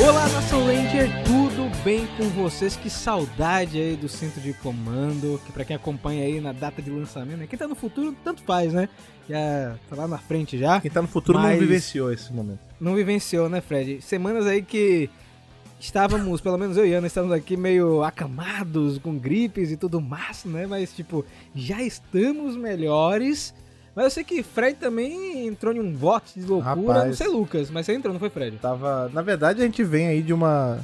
Olá, Nação Ranger, tudo bem com vocês? Que saudade aí do centro de comando, que pra quem acompanha aí na data de lançamento, né? quem tá no futuro, tanto faz, né? Já tá lá na frente já. Quem tá no futuro Mas- não vivenciou esse momento. Não vivenciou, né, Fred? Semanas aí que estávamos, pelo menos eu e Ana, estávamos aqui meio acamados, com gripes e tudo mais, né? Mas, tipo, já estamos melhores. Mas eu sei que Fred também entrou em um voto de loucura. Rapaz. Não sei, Lucas, mas você entrou, não foi, Fred? Tava, na verdade, a gente vem aí de uma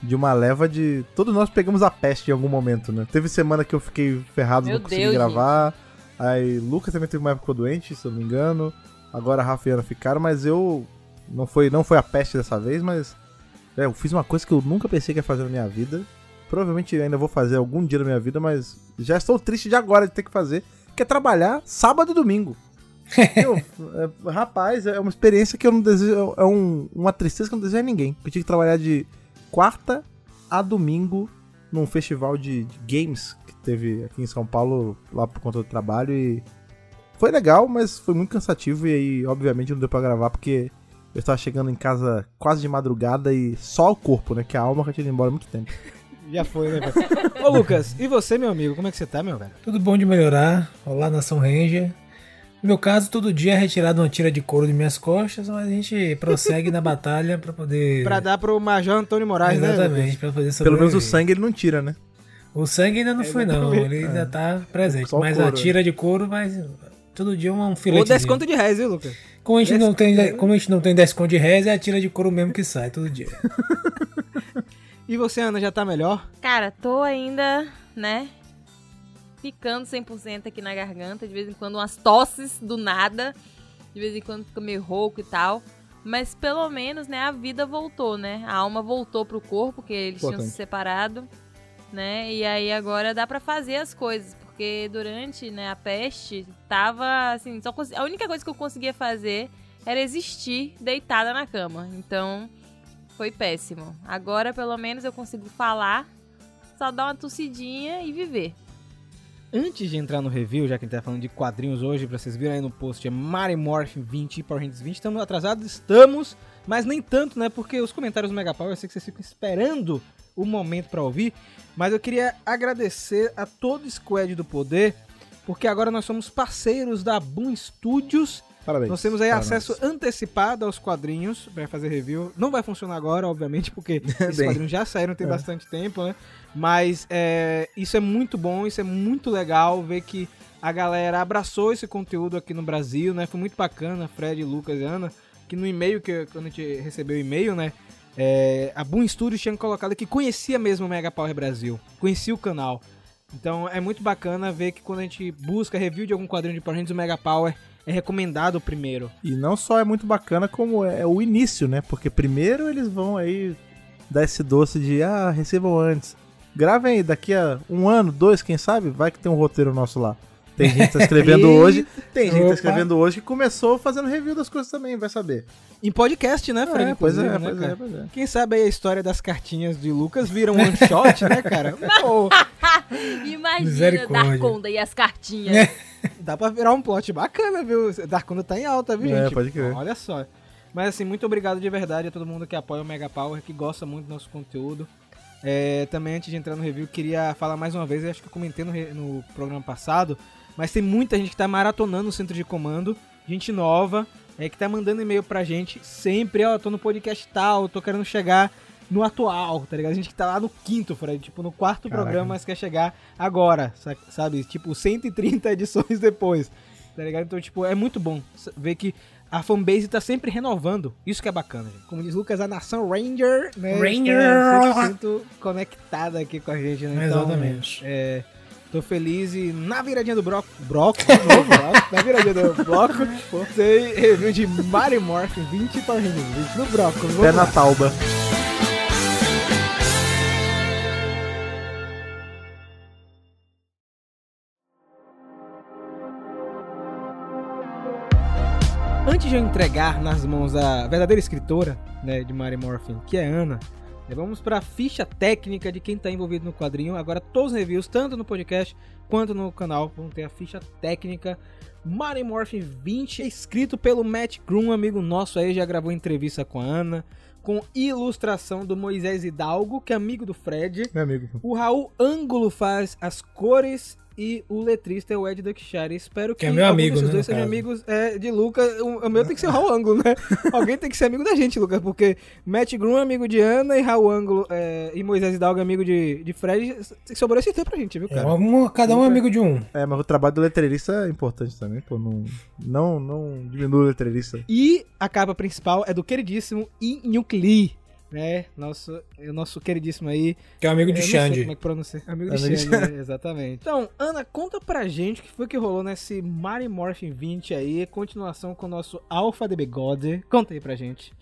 de uma leva de todos nós pegamos a peste em algum momento, né? Teve semana que eu fiquei ferrado, Meu não consegui Deus, gravar. Aí Lucas também teve uma época doente, se eu não me engano. Agora a Rafa e a Ana ficaram, mas eu não foi não foi a peste dessa vez, mas é, eu fiz uma coisa que eu nunca pensei que ia fazer na minha vida. Provavelmente ainda vou fazer algum dia na minha vida, mas já estou triste de agora de ter que fazer, que é trabalhar sábado e domingo. Eu, é, rapaz, é uma experiência que eu não desejo. É um- uma tristeza que eu não desejo a ninguém. Eu tive que trabalhar de quarta a domingo num festival de, de games que teve aqui em São Paulo, lá por conta do trabalho. E foi legal, mas foi muito cansativo. E aí, obviamente, não deu pra gravar porque eu estava chegando em casa quase de madrugada e só o corpo, né? Que a alma já tinha ido embora há muito tempo. Já foi, né, Fred? Ô, Lucas, e você, meu amigo? Como é que você tá, meu velho? Tudo bom de melhorar. Olá, Nação Ranger. No meu caso, todo dia é retirado uma tira de couro de minhas costas, mas a gente prossegue na batalha pra poder. Pra dar pro Major Antônio Moraes, né? Exatamente, pra poder Pelo menos o sobreviver. sangue ele não tira, né? O sangue ainda não foi, não. Ele ainda tá presente. Só Mas couro, a tira de couro, mas todo dia um Ou filete. desconto de reais, viu, Lucas? Como a, gente não tem, como a gente não tem desconto de res, é a tira de couro mesmo que sai todo dia. E você, Ana, já tá melhor? Cara, tô ainda, né? Ficando 100% aqui na garganta. De vez em quando, umas tosses do nada. De vez em quando fica meio rouco e tal. Mas pelo menos, né, a vida voltou, né? A alma voltou pro corpo, porque eles tinham Importante. se separado, né? E aí agora dá pra fazer as coisas, porque durante, né, a peste, tava assim, só a única coisa que eu conseguia fazer era existir deitada na cama. Então, foi péssimo. Agora, pelo menos, eu consigo falar, só dar uma tossidinha e viver. Antes de entrar no review, já que a gente tá falando de quadrinhos hoje, pra vocês virem aí no post, é Mary Morphin 20 e Power Rangers 20. Estamos atrasados? Estamos, mas nem tanto, né? Porque os comentários do Mega Power, eu sei que vocês ficam esperando o momento pra ouvir. Mas eu queria agradecer a todo o Squad do Poder, porque agora nós somos parceiros da Boom Studios. Parabéns. Nós temos aí Para acesso antecipado aos quadrinhos para fazer review. Não vai funcionar agora, obviamente, porque esses quadrinhos já saíram tem É. bastante tempo, né? Mas é, isso é muito bom, isso é muito legal ver que a galera abraçou esse conteúdo aqui no Brasil, né? Foi muito bacana, Fred, Lucas e Ana, que no e-mail, que quando a gente recebeu o e-mail, né? é, a Boom Studios tinha colocado que conhecia mesmo o Mega Power Brasil, conhecia o canal. Então é muito bacana ver que quando a gente busca review de algum quadrinho de Power Rangers, o Mega Power é recomendado primeiro. E não só é muito bacana, como é o início, né? Porque primeiro eles vão aí dar esse doce de, ah, recebam antes. Gravem aí, daqui a um ano, dois, quem sabe, vai que tem um roteiro nosso lá. Tem gente que tá escrevendo hoje, tem gente que tá escrevendo hoje que começou fazendo review das coisas também, vai saber. Em podcast, né, Fred? É, pois é, né, pois é, pois é. Quem sabe aí a história das cartinhas de Lucas vira um one shot, né, cara? Pô, Imagina Misericórdia. Darkonda e as cartinhas. dá pra virar um plot bacana, viu? Darkunda tá em alta, viu, É, gente? pode crer. Olha só. Mas assim, muito obrigado de verdade a todo mundo que apoia o Mega Power, que gosta muito do nosso conteúdo. É, também antes de entrar no review, queria falar mais uma vez, acho que eu comentei no, no programa passado, mas tem muita gente que tá maratonando o centro de comando, gente nova, é, que tá mandando e-mail pra gente sempre, ó, tô no podcast tal, tô querendo chegar no atual, tá ligado? A gente que tá lá no quinto, Fred, tipo, no quarto Caraca. programa, mas quer chegar agora, sa- sabe? Tipo, 130 edições depois, tá ligado? Então, tipo, é muito bom ver que a fanbase tá sempre renovando. Isso que é bacana, gente. Como diz Lucas, a nação Ranger, né? Ranger! 100% conectada aqui com a gente, né? Então, Exatamente. é, tô feliz e na viradinha do novo, bloco, na viradinha do bloco, tem review de Mario Morphin 20 para 20 no bloco. Vamos Pé na tauba. Antes de eu entregar nas mãos da verdadeira escritora, né, de Mary Morphin, que é Ana, Vamos para a ficha técnica de quem está envolvido no quadrinho. Agora todos os reviews, tanto no podcast quanto no canal, vão ter a ficha técnica. Mighty Morphin 20, escrito pelo Matt Groom, amigo nosso aí, já gravou entrevista com a Ana. Com ilustração do Moisés Hidalgo, que é amigo do Fred. Meu amigo. O Raul Ângulo faz as cores e o letrista é o Ed Duckshire. Espero que, Que é meu amigo, desses né, dois sejam caso. amigos é, de Lucas. O, meu tem que ser o Raul Ângulo, né? Alguém tem que ser amigo da gente, Lucas, porque Matt Groom é amigo de Ana e Raul Ângulo é, e Moisés Hidalgo é amigo de, de Fred. Sobrou esse tempo pra gente, viu, É, cara? um- cada um é amigo de um. É, mas o trabalho do letreirista é importante também, pô. Não, não, não diminui o letreirista. E a capa principal é do queridíssimo Inyuk Lee, né? Nosso, o nosso queridíssimo aí. Que é um amigo de Eu não sei Xande. como é que pronuncia. Amigo de Amigo de Xande, né? exatamente. Então, Ana, conta pra gente o que foi que rolou nesse Mighty Morphin 20 aí, continuação com o nosso Alpha de Bigode. Conta aí pra gente.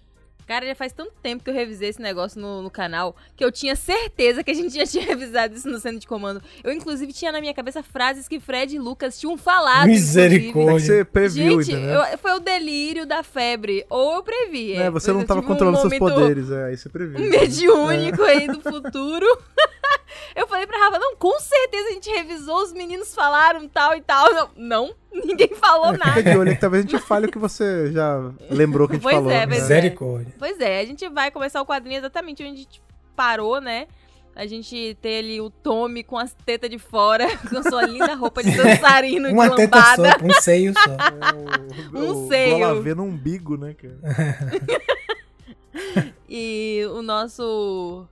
Cara, já faz tanto tempo que eu revisei esse negócio no, no canal que eu tinha certeza que a gente já tinha revisado isso no centro de comando. Eu, inclusive, tinha na minha cabeça frases que Fred e Lucas tinham falado. Misericórdia. É você previu, Gente, eu- foi o delírio da febre. Ou eu previ. É, você Mas não eu tava tive um controlando seus poderes, é, aí você previu. mediúnico aí do futuro. eu falei pra Rafa, não, com certeza a gente revisou, os meninos falaram tal e tal. Não, não ninguém falou Fica nada. de olho que talvez a gente fale o que você já lembrou que a gente Pois falou. é, né? pois é. Misericórdia. Pois é, a gente vai começar o quadrinho exatamente onde a gente parou, né? A gente tem ali o Tommy com as tetas de fora, com sua linda roupa de dançarino Uma de teta lambada. só, um seio só. O, Um o seio. Gola V no umbigo, né, cara? E o nosso.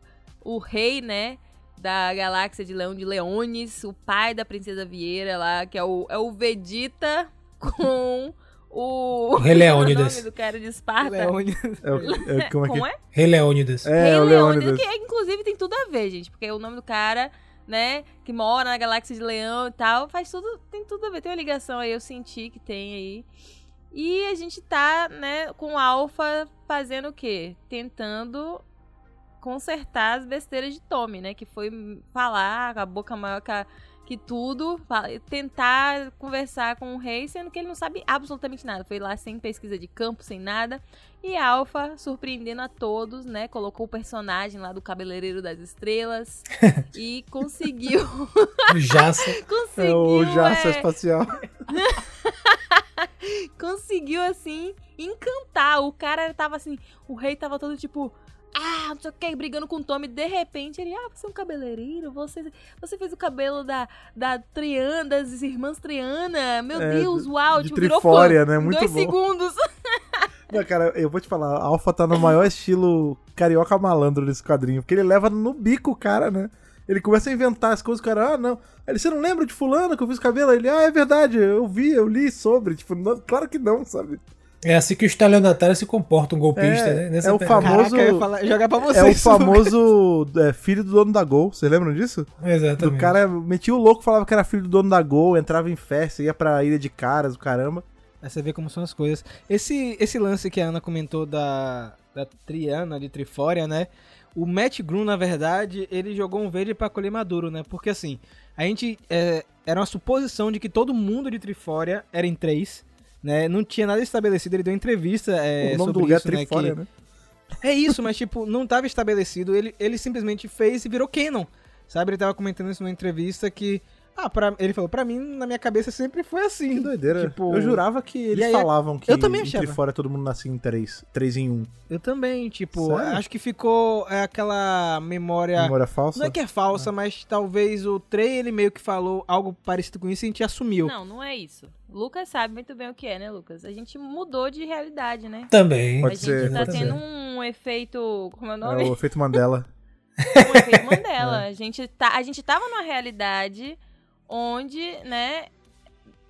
O rei, né? Da galáxia de Leão de Leones, o pai da Princesa Vieira lá, que é o, é o Vegeta com o. Rei o Leônidas. nome do cara de Esparta. Leone. É, o- é, como é Como é? Rei Leônidas. É, Rei o Leônidas, Leônidas. que inclusive tem tudo a ver, gente, porque o nome do cara, né, que mora na galáxia de Leão e tal, faz tudo, tem tudo a ver, tem uma ligação aí, eu senti que tem aí. E a gente tá, né, com o Alpha fazendo o quê? Tentando consertar as besteiras de Tommy, né, que foi falar com a boca maior que, a- que tudo, tentar conversar com o rei, sendo que ele não sabe absolutamente nada. Foi lá sem pesquisa de campo, sem nada. E Alpha, surpreendendo a todos, né? Colocou o personagem lá do Cabeleireiro das Estrelas e conseguiu. O Jaça. conseguiu. É o Jaça é, Espacial. conseguiu, assim, encantar. O cara tava assim. O rei tava todo tipo. Ah, não sei o que, brigando com o Tommy. De repente, ele, ah, você é um cabeleireiro? Você, você fez o cabelo da, da Triana, das irmãs Triana. Meu É, Deus, uau, de tipo, virou Trifória, fã. né? Muito dois bom. segundos. Não, cara, eu vou te falar, a Alpha tá no maior estilo carioca malandro desse quadrinho, porque ele leva no bico o cara, né? Ele começa a inventar as coisas, o cara, ah, não. Ele, você não lembra de fulano que eu fiz cabelo? Ele, ah, é verdade, eu vi, eu li sobre. Tipo, não- claro que não, sabe? É assim que o estelionatário se comporta, um golpista, É, né? Nessa é o famoso- Caraca, falar- jogar pra É vocês. o famoso é, filho do dono da Gol, vocês lembram disso? Exatamente. Do cara, metia o louco, falava que era filho do dono da Gol, entrava em festa, ia pra Ilha de Caras, o caramba. Aí você vê como são as coisas. Esse, esse lance que a Ana comentou da, da Triana, de Trifória, né? O Matt Groom, na verdade, ele jogou um verde pra colher maduro, né? Porque assim, a gente. é, era uma suposição de que todo mundo de Trifória era em três, né? Não tinha nada estabelecido. Ele deu entrevista é, o nome sobre do lugar isso, é né? Trifória, que- né? É isso, mas tipo, não tava estabelecido. Ele, ele simplesmente fez e virou canon. Sabe? Ele tava comentando isso numa entrevista que. Ah, pra, ele falou, pra mim, na minha cabeça sempre foi assim. Que doideira. Tipo, eu jurava que eles aí, falavam que eu também achava. Trifória todo mundo nascia em três. Três em um. Eu também, tipo, Sério? acho que ficou é, aquela memória. Memória falsa? Não é que é falsa, mas talvez o Trey ele meio que falou algo parecido com isso e a gente assumiu. Não, não é isso. Lucas sabe muito bem o que é, né, Lucas? A gente mudou de realidade, né? Também. Pode a gente ser, tá tendo ser. um efeito. Como é o É nome? o efeito Mandela. Um efeito Mandela. A, gente tá, a gente tava numa realidade onde, né,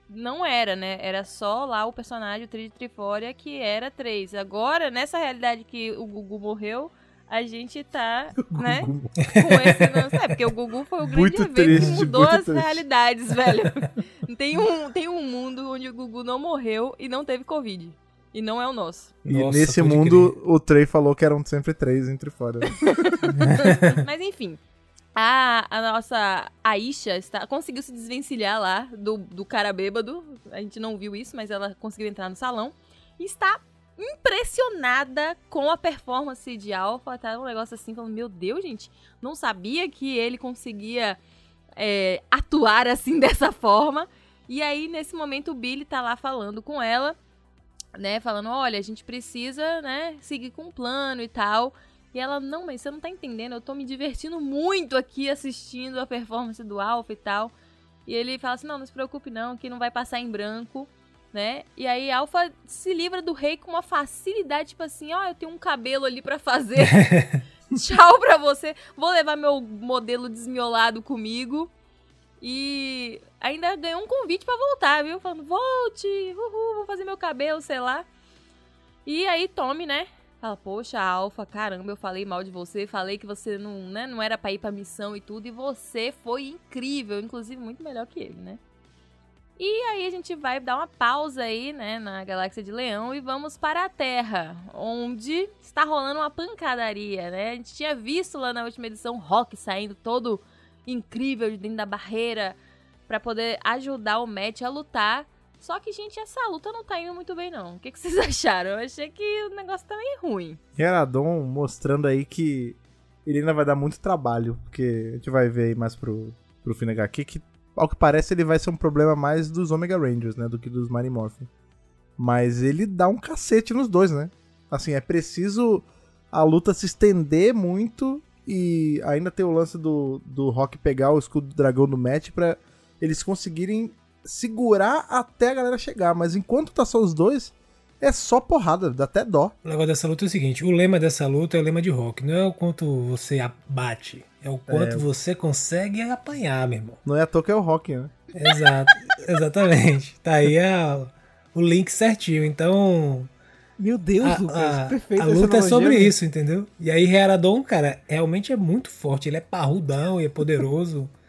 não era, né? Era só lá o personagem, o Tri de Trifória, que era três. Agora, nessa realidade que o Gugu morreu, a gente tá, né, Gugu. com esse lance. É, porque o Gugu foi o grande Muito evento triste, que mudou as triste. realidades, velho. Tem um, tem um mundo onde o Gugu não morreu e não teve Covid. E não é o nosso. E Nossa, nesse mundo, o Trey falou que eram sempre três entre fora. Mas enfim. A, a nossa Aisha está, conseguiu se desvencilhar lá do, do cara bêbado. A gente não viu isso, mas ela conseguiu entrar no salão. E está impressionada com a performance de Alpha, tá um negócio assim, falando, meu Deus, gente, não sabia que ele conseguia é, atuar assim dessa forma. E aí, nesse momento, o Billy tá lá falando com ela, né, falando, olha, a gente precisa, né, seguir com o plano e tal. E ela, não, mas você não tá entendendo, eu tô me divertindo muito aqui assistindo a performance do Alpha e tal. E ele fala assim, não, não se preocupe não, que não vai passar em branco né? E aí Alpha se livra do rei com uma facilidade, tipo assim, ó, oh, eu tenho um cabelo ali para fazer. Tchau pra você. Vou levar meu modelo desmiolado comigo. E ainda ganhou um convite para voltar, viu? Falando, volte, uhul, vou fazer meu cabelo, sei lá. E aí Tommy, né? Fala, poxa, Alpha, caramba, eu falei mal de você, falei que você não, né, não era pra ir pra missão e tudo, e você foi incrível, inclusive muito melhor que ele, né? E aí a gente vai dar uma pausa aí, né, na Galáxia de Leão e vamos para a Terra, onde está rolando uma pancadaria, né? A gente tinha visto lá na última edição Rock saindo todo incrível de dentro da barreira para poder ajudar o Matt a lutar. Só que, gente, essa luta não tá indo muito bem, não. O que, que vocês acharam? Eu achei que o negócio tá meio ruim. Heradon mostrando aí que ele ainda vai dar muito trabalho, porque a gente vai ver aí mais pro, pro fim HQ que ao que parece, ele vai ser um problema mais dos Omega Rangers, né? Do que dos Mighty Morphin. Mas ele dá um cacete nos dois, né? Assim, é preciso a luta se estender muito e ainda ter o lance do, do Rock pegar o escudo do dragão do match para eles conseguirem segurar até a galera chegar. Mas enquanto tá só os dois, é só porrada, dá até dó. O negócio dessa luta é o seguinte: o lema dessa luta é o lema de rock, não é o quanto você abate, é o quanto é. você consegue apanhar, meu irmão. Não é à toa que é o rock, né? Exato, exatamente. Tá aí a, o link certinho. Então. Meu Deus, a, Lucas, a, perfeito. A luta é sobre isso, entendeu? E aí, Heradon, cara, realmente é muito forte. Ele é parrudão e é poderoso.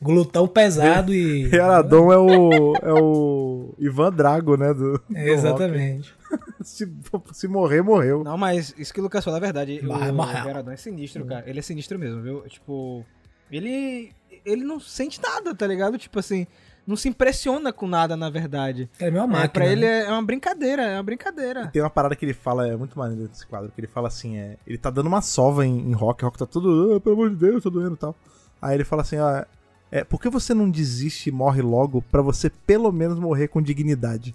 glutão pesado e. Heradon é o, é o Ivan Drago, né? Do, do exatamente. se, se morrer, morreu. Não, mas isso que o Lucas falou é verdade. Mas, o Heradon é sinistro, cara. Ele é sinistro mesmo, viu? Tipo, ele. Ele não sente nada, tá ligado? Tipo assim. Não se impressiona com nada, na verdade. É meu máquina. É, pra ele né? é uma brincadeira, é uma brincadeira. E tem uma parada que ele fala, é muito maneiro desse quadro, que ele fala assim, é. Ele tá dando uma sova em, em rock, rock tá todo. Ah, pelo amor de Deus, tá doendo e tal. Aí ele fala assim, ó. É, por que você não desiste e morre logo para você pelo menos morrer com dignidade?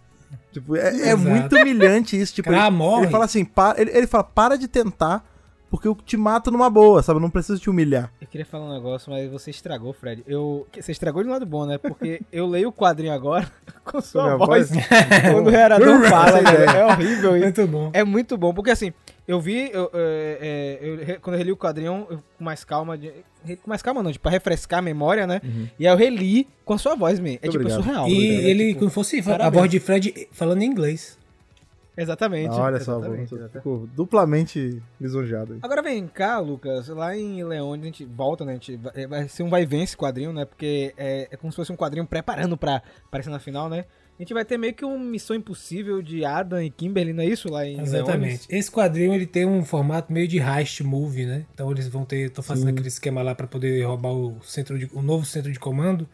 Tipo, é, é muito humilhante isso. Tipo, Cara, ele, morre. ele fala assim, para, ele, ele fala, para de tentar, porque eu te mato numa boa, sabe? Eu não preciso te humilhar. Eu queria falar um negócio, mas você estragou, Fred. Eu, você estragou de um lado bom, né? Porque eu leio o quadrinho agora com sua voz. voz. quando o Rerador fala, é horrível isso. Muito bom. É muito bom, porque assim, eu vi, eu, é, é, eu, quando eu reli o quadrinho, com mais calma, de, com mais calma não, tipo, pra refrescar a memória, né? Uhum. E aí eu reli com a sua voz, man. É tipo, é surreal. E né? ele, tipo, como fosse parabéns. a voz de Fred falando em inglês. Exatamente. Ah, olha exatamente, só, ficou duplamente lisonjeado. Agora vem cá, Lucas, lá em Leone a gente volta, né? A gente vai, vai ser um vai vence esse quadrinho, né? Porque é, é como se fosse um quadrinho preparando pra aparecer na final, né? A gente vai ter meio que uma missão impossível de Adam e Kimberly, não é isso? Lá em Exatamente. Leones? Esse quadrinho ele tem um formato meio de heist movie, né? Então eles vão ter. Estão fazendo Sim. aquele esquema lá para poder roubar o, centro de, o novo centro de comando.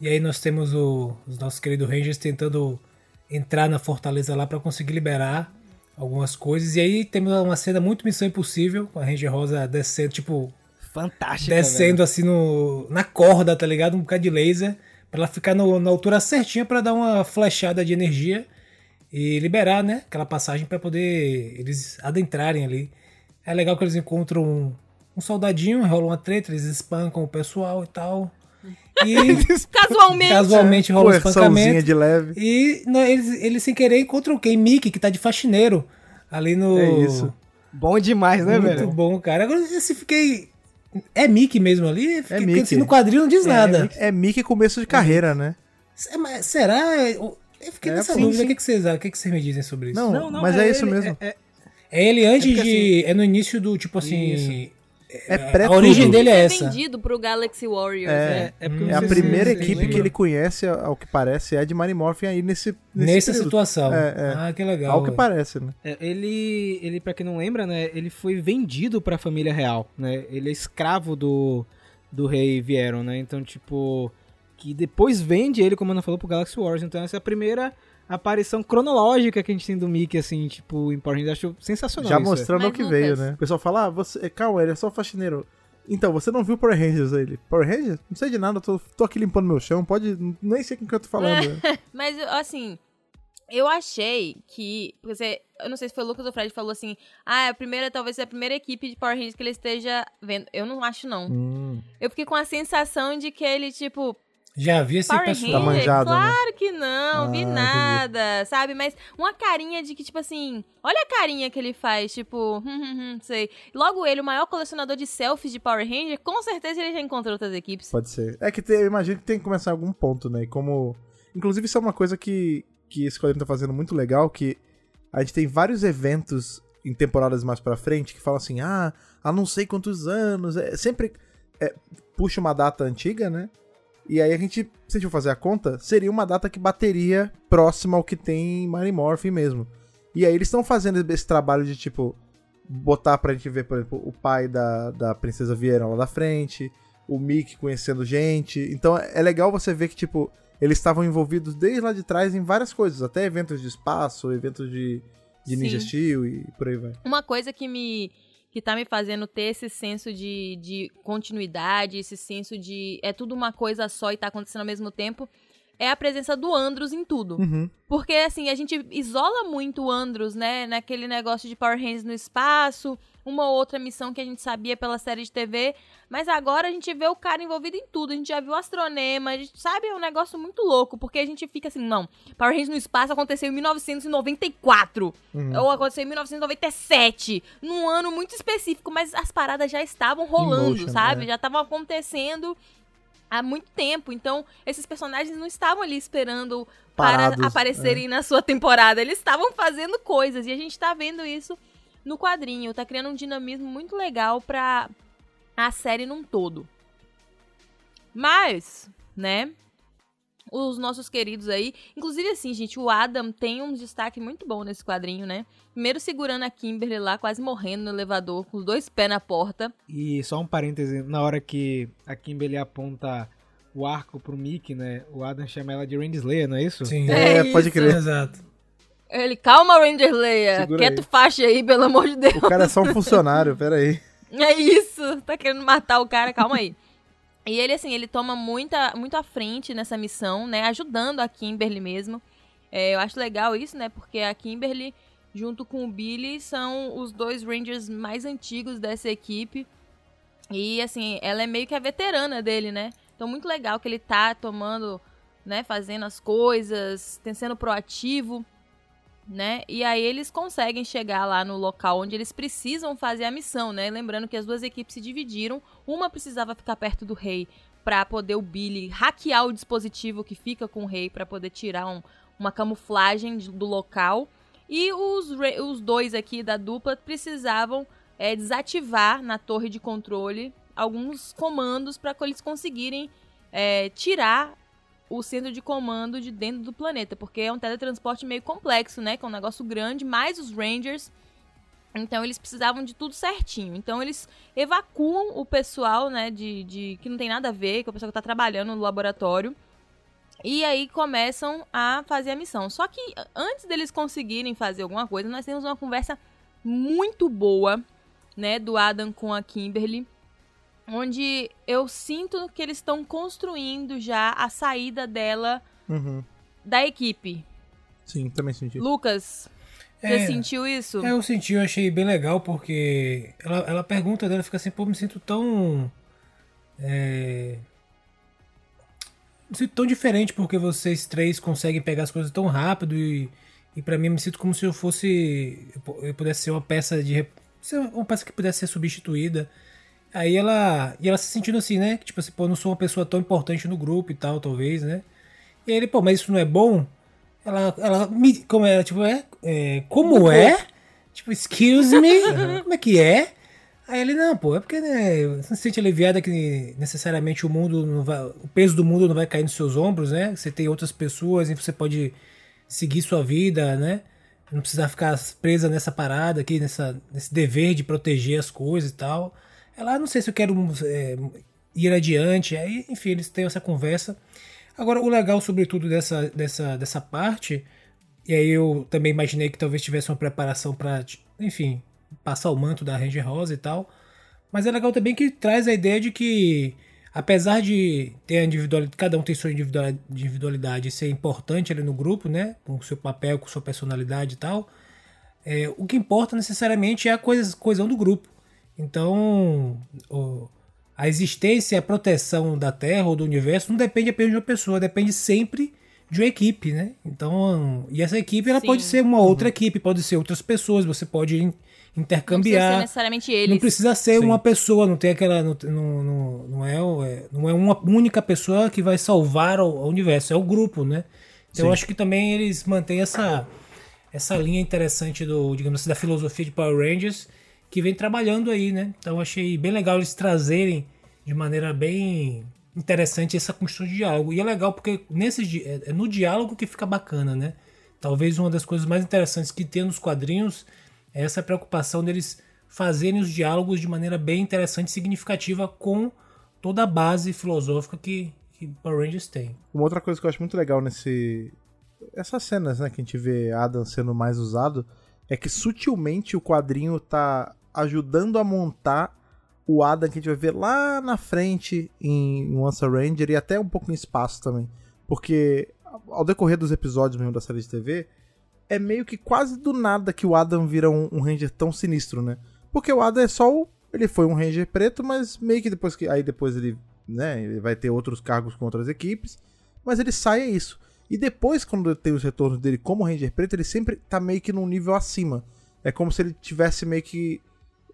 E aí nós temos o, os nossos queridos Rangers tentando entrar na fortaleza lá para conseguir liberar algumas coisas. E aí temos uma cena muito Missão Impossível, com a Ranger Rosa descendo, tipo. Fantástica. Descendo velho. assim no, na corda, tá ligado? Um bocado de laser. Pra ela ficar no, na altura certinha para dar uma flechada de energia e liberar, né? Aquela passagem para poder eles adentrarem ali. É legal que eles encontram um, um soldadinho, rolam uma treta, eles espancam o pessoal e tal. E casualmente, casualmente rola um espancamento. de leve. E né, eles, eles sem querer encontram o quem? Mickey, que tá de faxineiro ali no. É isso. Bom demais, né, Muito velho? Muito bom, cara. Agora eu fiquei é Mickey mesmo ali? É Mickey. Assim, no quadrinho não diz é, nada. É, Mickey começo de carreira, né? Será? Eu fiquei é, nessa sim, dúvida. Sim. O que, vocês, o que, vocês me dizem sobre isso? Não, não, não mas é, é isso ele, mesmo. É, é, ele antes de. Assim, é no início do, tipo assim. Isso. É pré A origem dele é essa. É vendido pro Galaxy Warriors, é, é, é a primeira equipe que ele conhece, ao que parece, é de Mighty Morphin aí nesse, nesse Nessa período. situação. É, é. Ah, que legal. Ao que parece, né? É, ele, ele, pra quem não lembra, né, ele foi vendido pra família real, né? Ele é escravo do, do rei Vieron, né? Então, tipo, que depois vende ele, como a Ana falou, pro Galaxy Wars. Então essa é a primeira aparição cronológica que a gente tem do Mickey, assim, tipo, em Power Rangers. Acho sensacional Já isso, mostrando Mas, o que Lucas- veio, né? O pessoal fala, ah, você. Calma, ele é só faxineiro. Então, você não viu Power Rangers aí? ele? Power Rangers? Não sei de nada, tô, tô aqui limpando meu chão, pode. Nem sei com o que eu tô falando. né? Mas, assim, eu achei que. Porque você, eu não sei se foi o Lucas ou o Fred que falou assim: ah, a primeira, talvez seja a primeira equipe de Power Rangers que ele esteja vendo. Eu não acho, não. Hum, Eu fiquei com a sensação de que ele, tipo, Já havia esse Power pessoal. Tá manjado, né? claro que não, Ah, vi entendi. nada, sabe? Mas uma carinha de que, tipo assim, olha a carinha que ele faz, tipo, hum, hum, hum, sei. Logo ele, o maior colecionador de selfies de Power Ranger, com certeza ele já encontrou outras equipes. Pode ser. É que tem- eu imagino que tem que começar em algum ponto, né? E como. Inclusive, isso é uma coisa que, que esse quadrinho tá fazendo muito legal, que a gente tem vários eventos em temporadas mais pra frente que falam assim, ah, há não sei quantos anos. É, sempre é, puxa uma data antiga, né? E aí a gente, se a gente for fazer a conta, seria uma data que bateria próxima ao que tem em Mighty Morphin mesmo. E aí eles estão fazendo esse trabalho de, tipo, botar pra gente ver, por exemplo, o pai da, da Princesa Vieira lá da frente, o Mickey conhecendo gente. Então é legal você ver que, tipo, eles estavam envolvidos desde lá de trás em várias coisas, até eventos de espaço, eventos de, de Ninja. Steel e por aí vai. Uma coisa que me que tá me fazendo ter esse senso de, de continuidade, esse senso de é tudo uma coisa só e tá acontecendo ao mesmo tempo, é a presença do Andros em tudo. Uhum. Porque, assim, a gente isola muito o Andros, né? Naquele negócio de Power Rangers no espaço, uma ou outra missão que a gente sabia pela série de TV. Mas agora a gente vê o cara envolvido em tudo. A gente já viu o Astronema, a gente sabe, é um negócio muito louco. Porque a gente fica assim, não, Power Rangers no espaço aconteceu em 1994. Uhum. Ou aconteceu em 1997. Num ano muito específico, mas as paradas já estavam rolando, motion, sabe? é. Já estavam acontecendo há muito tempo. Então, esses personagens não estavam ali esperando Parados, para aparecerem na sua temporada. Eles estavam fazendo coisas e a gente tá vendo isso no quadrinho. Tá criando um dinamismo muito legal pra a série num todo. Mas, né? Os nossos queridos aí. Inclusive, assim, gente, o Adam tem um destaque muito bom nesse quadrinho, né? Primeiro segurando a Kimberly lá, quase morrendo no elevador, com os dois pés na porta. E só um parêntese, na hora que a Kimberly aponta o arco pro Mickey, né? O Adam chama ela de Randy Slayer, não é isso? Sim. É, É pode crer. Exato. Ele, calma, Ranger Leia. Segura Quieto aí. faixa aí, pelo amor de Deus. O cara é só um funcionário, pera aí. É isso, tá querendo matar o cara, calma aí. E ele, assim, ele toma muita, muito à frente nessa missão, né? Ajudando a Kimberly mesmo. É, eu acho legal isso, né? Porque a Kimberly, junto com o Billy, são os dois Rangers mais antigos dessa equipe. E, assim, ela é meio que a veterana dele, né? Então, muito legal que ele tá tomando, né? Fazendo as coisas, tem- sendo proativo né? E aí eles conseguem chegar lá no local onde eles precisam fazer a missão, né? Lembrando que as duas equipes se dividiram, uma precisava ficar perto do rei para poder o Billy hackear o dispositivo que fica com o rei para poder tirar um- uma camuflagem do local. E os, os dois aqui da dupla precisavam é, desativar na torre de controle alguns comandos para que eles conseguirem é, tirar o centro de comando de dentro do planeta, porque é um teletransporte meio complexo, né? Que é um negócio grande, mais os Rangers. Então eles precisavam de tudo certinho. Então eles evacuam o pessoal, né? De, de que não tem nada a ver, que é o pessoal que tá trabalhando no laboratório. E aí começam a fazer a missão. Só que antes deles conseguirem fazer alguma coisa, nós temos uma conversa muito boa, né? Do Adam com a Kimberly onde eu sinto que eles estão construindo já a saída dela Uhum. da equipe. Sim, também senti. Lucas, você É. sentiu isso? É, eu senti, eu achei bem legal, porque ela, ela pergunta dela, fica assim, pô, me sinto tão. É, me sinto tão diferente porque vocês três conseguem pegar as coisas tão rápido e, e para mim eu me sinto como se eu fosse. Eu pu- eu pudesse ser uma peça de. Uma peça que pudesse ser substituída. Aí ela. E ela se sentindo assim, né? Que, tipo assim, pô, eu não sou uma pessoa tão importante no grupo e tal, talvez, né? E aí ele, pô, mas isso não é bom? Ela, ela me, como é, tipo, é, é como é? Tipo, excuse me, como é que é? Aí ele, não, pô, é porque né, você se sente aliviada que necessariamente o mundo não vai, o peso do mundo não vai cair nos seus ombros, né? Você tem outras pessoas e você pode seguir sua vida, né? Não precisar ficar presa nessa parada aqui, nessa, nesse dever de proteger as coisas e tal. Ela, "Ah, não sei se eu quero é, ir adiante. Aí, enfim, eles têm essa conversa. Agora, o legal, sobretudo, dessa, dessa, dessa parte E aí eu também imaginei que talvez tivesse uma preparação para, enfim, passar o manto da Ranger Rosa e tal. Mas é legal também que traz a ideia de que, apesar de ter a individualidade, cada um tem sua individualidade e ser importante ali no grupo, né? Com seu papel, com sua personalidade e tal. É, o que importa necessariamente é a coisa, coesão do grupo. Então, o, a existência e a proteção da Terra ou do universo não depende apenas de uma pessoa, depende sempre de uma equipe, né? Então, e essa equipe ela Sim. pode ser uma outra equipe, pode ser outras pessoas, você pode in- Não intercambiar. precisa ser necessariamente eles. Não precisa ser Sim. uma pessoa, não tem aquela. Não, não, não, não é, é- não é uma única pessoa que vai salvar o, o universo, é o grupo, né? Então eu acho que também eles mantêm essa, essa linha interessante do, digamos assim, da filosofia de Power Rangers que vem trabalhando aí, né? Então achei bem legal eles trazerem de maneira bem interessante essa construção de diálogo. E é legal porque nesse, é é no diálogo que fica bacana, né? Talvez uma das coisas mais interessantes que tem nos quadrinhos é essa preocupação deles fazerem os diálogos de maneira bem interessante e significativa com toda a base filosófica que, que Power Rangers tem. Uma outra coisa que eu acho muito legal nesse. Essas cenas, né, que a gente vê Adam sendo mais usado, é que sutilmente o quadrinho tá ajudando a montar o Adam que a gente vai ver lá na frente em Once a Ranger e até um pouco em espaço também. Porque ao decorrer dos episódios mesmo da série de TV, é meio que quase do nada que o Adam vira um, um Ranger tão sinistro, né? Porque o Adam é só o. Ele foi um Ranger preto, mas meio que depois que. Aí depois ele. Né, ele vai ter outros cargos com outras equipes. Mas ele sai é isso. E depois, quando tem os retornos dele como Ranger preto, ele sempre tá meio que num nível acima. É como se ele tivesse meio que.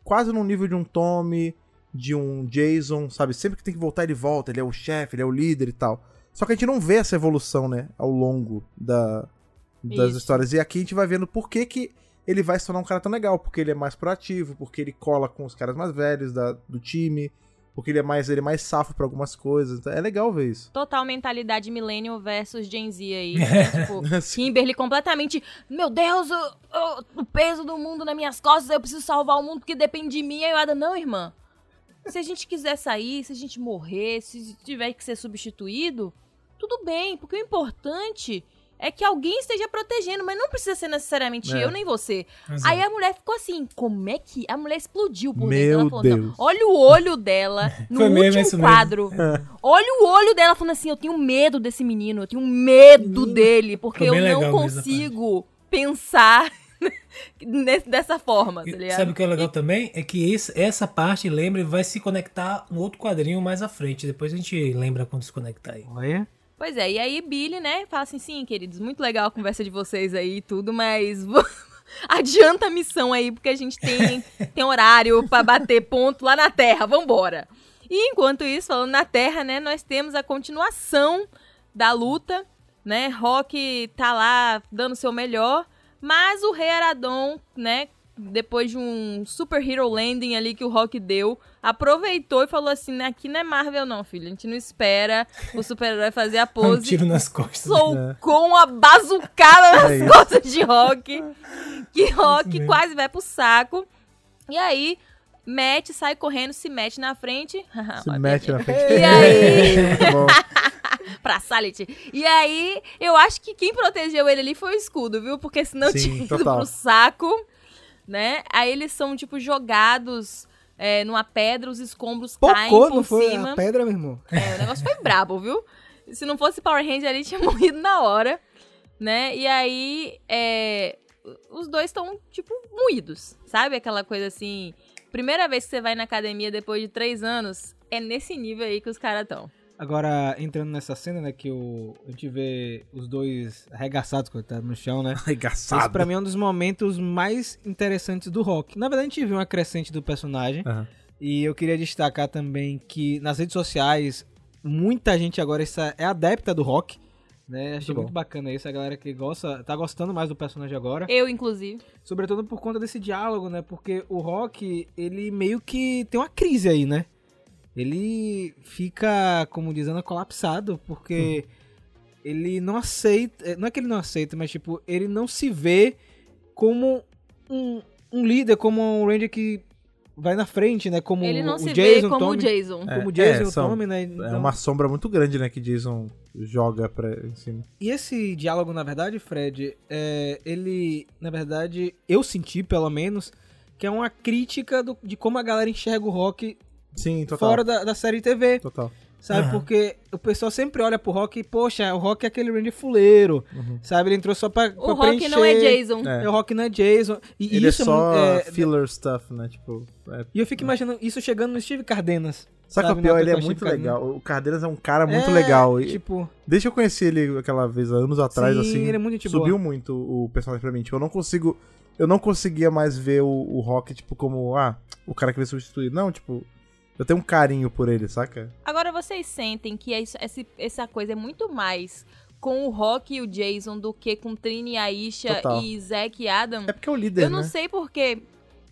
Quase no nível de um Tommy, de um Jason, sabe? Sempre que tem que voltar, ele volta. Ele é o chefe, ele é o líder e tal. Só que a gente não vê essa evolução, né? Ao longo da, das Isso. histórias. E aqui a gente vai vendo por que, que ele vai se tornar um cara tão legal. Porque ele é mais proativo, porque ele cola com os caras mais velhos da, do time, porque ele é mais, ele é mais safo pra algumas coisas. Então, é legal ver isso. Total mentalidade millennial versus Gen Z aí. né? tipo, Kimberly completamente. Meu Deus, o, o- o peso do mundo nas minhas costas, eu preciso salvar o mundo porque depende de mim. Aí eu Ada, não, irmã. Se a gente quiser sair, se a gente morrer, se tiver que ser substituído, tudo bem, porque o importante é que alguém esteja protegendo, mas não precisa ser necessariamente É. eu nem você. Exato. Aí a mulher ficou assim, como é que. A mulher explodiu por Meu dentro. Ela falou, Deus. não, olha o olho dela no Foi mesmo, último mesmo. quadro. Olha o olho dela falando assim, eu tenho medo desse menino, eu tenho medo dele, porque eu não mesmo consigo pensar dessa forma, tá E ligado? sabe o que é legal também? É que esse- essa parte, lembre, vai se conectar no outro quadrinho mais à frente. Depois a gente lembra quando se conectar aí. Olha. Pois é, e aí Billy, né, fala assim, sim, queridos, muito legal a conversa de vocês aí e tudo, mas adianta a missão aí, porque a gente tem, tem horário pra bater ponto lá na Terra, vambora. E enquanto isso, falando na Terra, né, nós temos a continuação da luta, né, Rock tá lá dando seu melhor, mas o Rei Aradon, né, depois de um super hero landing ali que o Rock deu, aproveitou e falou assim, "Né, aqui não é Marvel não, filho, a gente não espera o super-herói fazer a Um pose. tiro nas costas. Socou uma bazucada nas É isso. costas de Rock, que Rock quase vai pro saco. E aí, Matt sai correndo, se mete na frente. Se mete na frente. E aí, pra Salit. E aí, eu acho que quem protegeu ele ali foi o escudo, viu? Porque senão Sim, tinha ido total. pro saco, né? Aí eles são, tipo, jogados é, numa pedra, os escombros caem Pocou, por não foi cima. a pedra, meu irmão? É, o negócio foi brabo, viu? Se não fosse Power Ranger ali, tinha morrido na hora, né? E aí, é, os dois estão, tipo, moídos, sabe? Aquela coisa assim, primeira vez que você vai na academia depois de três anos, é nesse nível aí que os caras estão. Agora, entrando nessa cena, né, que o, a gente vê os dois arregaçados, coitados, no chão, né? Esse Arregaçado. pra mim é um dos momentos mais interessantes do rock. Na verdade, a gente viu uma crescente do personagem. Aham. E eu queria destacar também que nas redes sociais, muita gente agora essa- é adepta do rock. Né? Achei Muito muito bacana isso, a galera que gosta, tá gostando mais do personagem agora. Eu, inclusive. Sobretudo por conta desse diálogo, né? Porque o Rock, ele meio que tem uma crise aí, né? Ele fica, como dizendo, colapsado, porque ele não aceita. Não é que ele não aceita, mas tipo, ele não se vê como um, um líder, como um Ranger que vai na frente, né? Como Ele não o se Jason, vê como Tommy, o Jason. É, Como o Jason e o são- Tommy, né? É Então- uma sombra muito grande, né, que Jason joga pra, em cima. E esse diálogo, na verdade, Fred, é, ele, na verdade, eu senti, pelo menos, que é uma crítica do- de como a galera enxerga o rock Sim, total. fora da, da série TV, Total. sabe? Aham. Porque o pessoal sempre olha pro rock e, poxa, o rock é aquele Randy fuleiro, Uhum. sabe? Ele entrou só pra, pra O Rock não é preencher. Jason. É. É, o rock não é Jason. E Ele isso é só é, é- filler stuff, né? Tipo. é- E eu fico imaginando isso chegando no Steve Cardenas. Sabe o Sabe, que é o pior? Ele é muito Steve legal. O Cardenas é um cara muito É, legal. E Tipo, Desde que eu conheci ele aquela vez, há anos atrás, sim, assim. ele é muito subiu boa. muito o personagem pra mim. Tipo, eu não consigo. Eu não conseguia mais ver o, o Rock, tipo, como, ah, o cara que veio substituir. Não, tipo, eu tenho um carinho por ele, saca? Agora vocês sentem que esse- essa coisa é muito mais com o Rock e o Jason do que com Trini, Aisha Total. e Zack e Adam? É porque é o líder, Eu não né? sei porquê.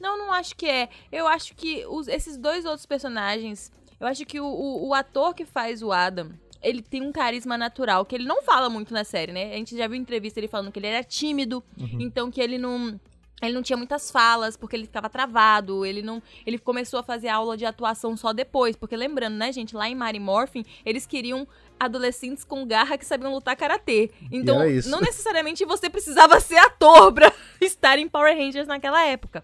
Não, não acho que é. Eu acho que os- esses dois outros personagens. Eu acho que o, o- o ator que faz o Adam. Ele tem um carisma natural, que ele não fala muito na série, né? A gente já viu entrevista ele falando que ele era tímido, Uhum. então que ele não. Ele não tinha muitas falas, porque ele ficava travado, ele não. Ele começou a fazer aula de atuação só depois. Porque lembrando, né, gente, lá em Mary Morphin, eles queriam adolescentes com garra que sabiam lutar karatê. Então, não necessariamente você precisava ser ator pra estar em Power Rangers naquela época.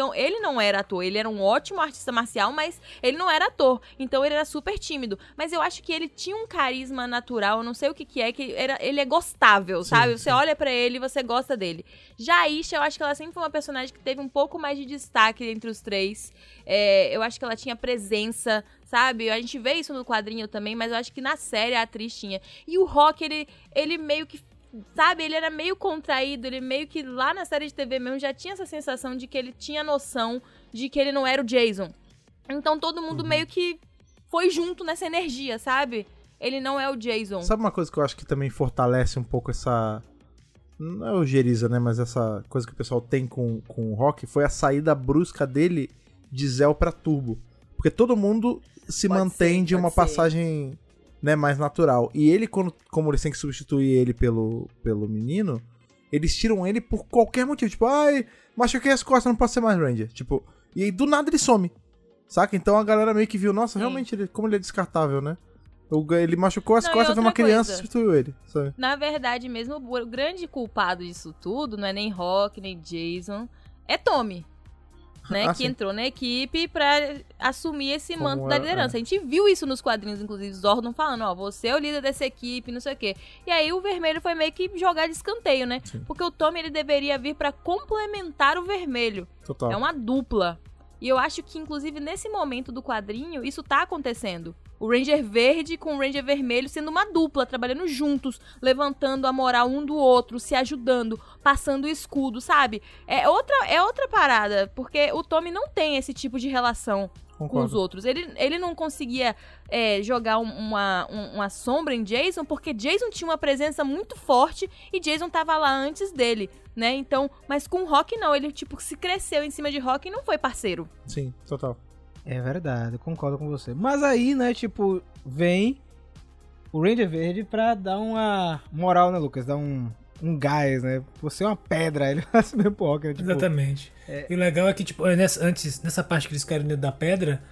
Então, ele não era ator, ele era um ótimo artista marcial, mas ele não era ator. Então, ele era super tímido. Mas eu acho que ele tinha um carisma natural, eu não sei o que que é, que era, ele é gostável, sabe? Você olha pra ele e você gosta dele. Já a Isha, eu acho que ela sempre foi uma personagem que teve um pouco mais de destaque entre os três. É, eu acho que ela tinha presença, sabe? A gente vê isso no quadrinho também, mas eu acho que na série a atriz tinha. E o Rock, ele, ele meio que Sabe, ele era meio contraído, ele meio que lá na série de TV mesmo já tinha essa sensação de que ele tinha noção de que ele não era o Jason. Então todo mundo meio que foi junto nessa energia, sabe? Ele não é o Jason. Sabe uma coisa que eu acho que também fortalece um pouco essa. Não é ojeriza, né? Mas essa coisa que o pessoal tem com, com o Rock foi a saída brusca dele de Zell pra Turbo. Porque todo mundo se Pode mantém ser, de uma ser. passagem né, mais natural. E ele, quando, como eles têm que substituir ele pelo, pelo menino, eles tiram ele por qualquer motivo. Tipo, ai, machuquei as costas, não posso ser mais Ranger. Tipo, e aí do nada ele some. Saca? Então a galera meio que viu, nossa, Sim. realmente, ele, como ele é descartável, né? Ele machucou as Não, costas, foi uma criança e substituiu ele. Sabe? Na verdade, mesmo o grande culpado disso tudo não é nem Rock, nem Jason, é Tommy. Né, Ah, que sim. entrou na equipe pra assumir esse Como manto da é- liderança. A gente viu isso nos quadrinhos, inclusive, Zordon falando, ó, você é o líder dessa equipe, não sei o quê. E aí o vermelho foi meio que jogar de escanteio, né? Sim. Porque o Tommy ele deveria vir pra complementar o vermelho. Total. É uma dupla. E eu acho que, inclusive, nesse momento do quadrinho, isso tá acontecendo. O Ranger Verde com o Ranger Vermelho sendo uma dupla, trabalhando juntos, levantando a moral um do outro, se ajudando, passando o escudo, sabe? É outra, é outra parada, porque o Tommy não tem esse tipo de relação com os Concordo. outros. Ele, ele não conseguia é, jogar um- uma, um- uma sombra em Jason, porque Jason tinha uma presença muito forte e Jason tava lá antes dele, né? Então, mas com o Rock não, ele tipo se cresceu em cima de Rock e não foi parceiro. Sim, total. É verdade, eu concordo com você. Mas aí, né, tipo, vem o Ranger Verde pra dar uma moral, né, Lucas? Dar um, um gás, né? Você é uma pedra, ele faz Rock, né? Tipo, Exatamente. E o legal é que, tipo, é nessa, antes, nessa parte que eles caíram dentro da pedra,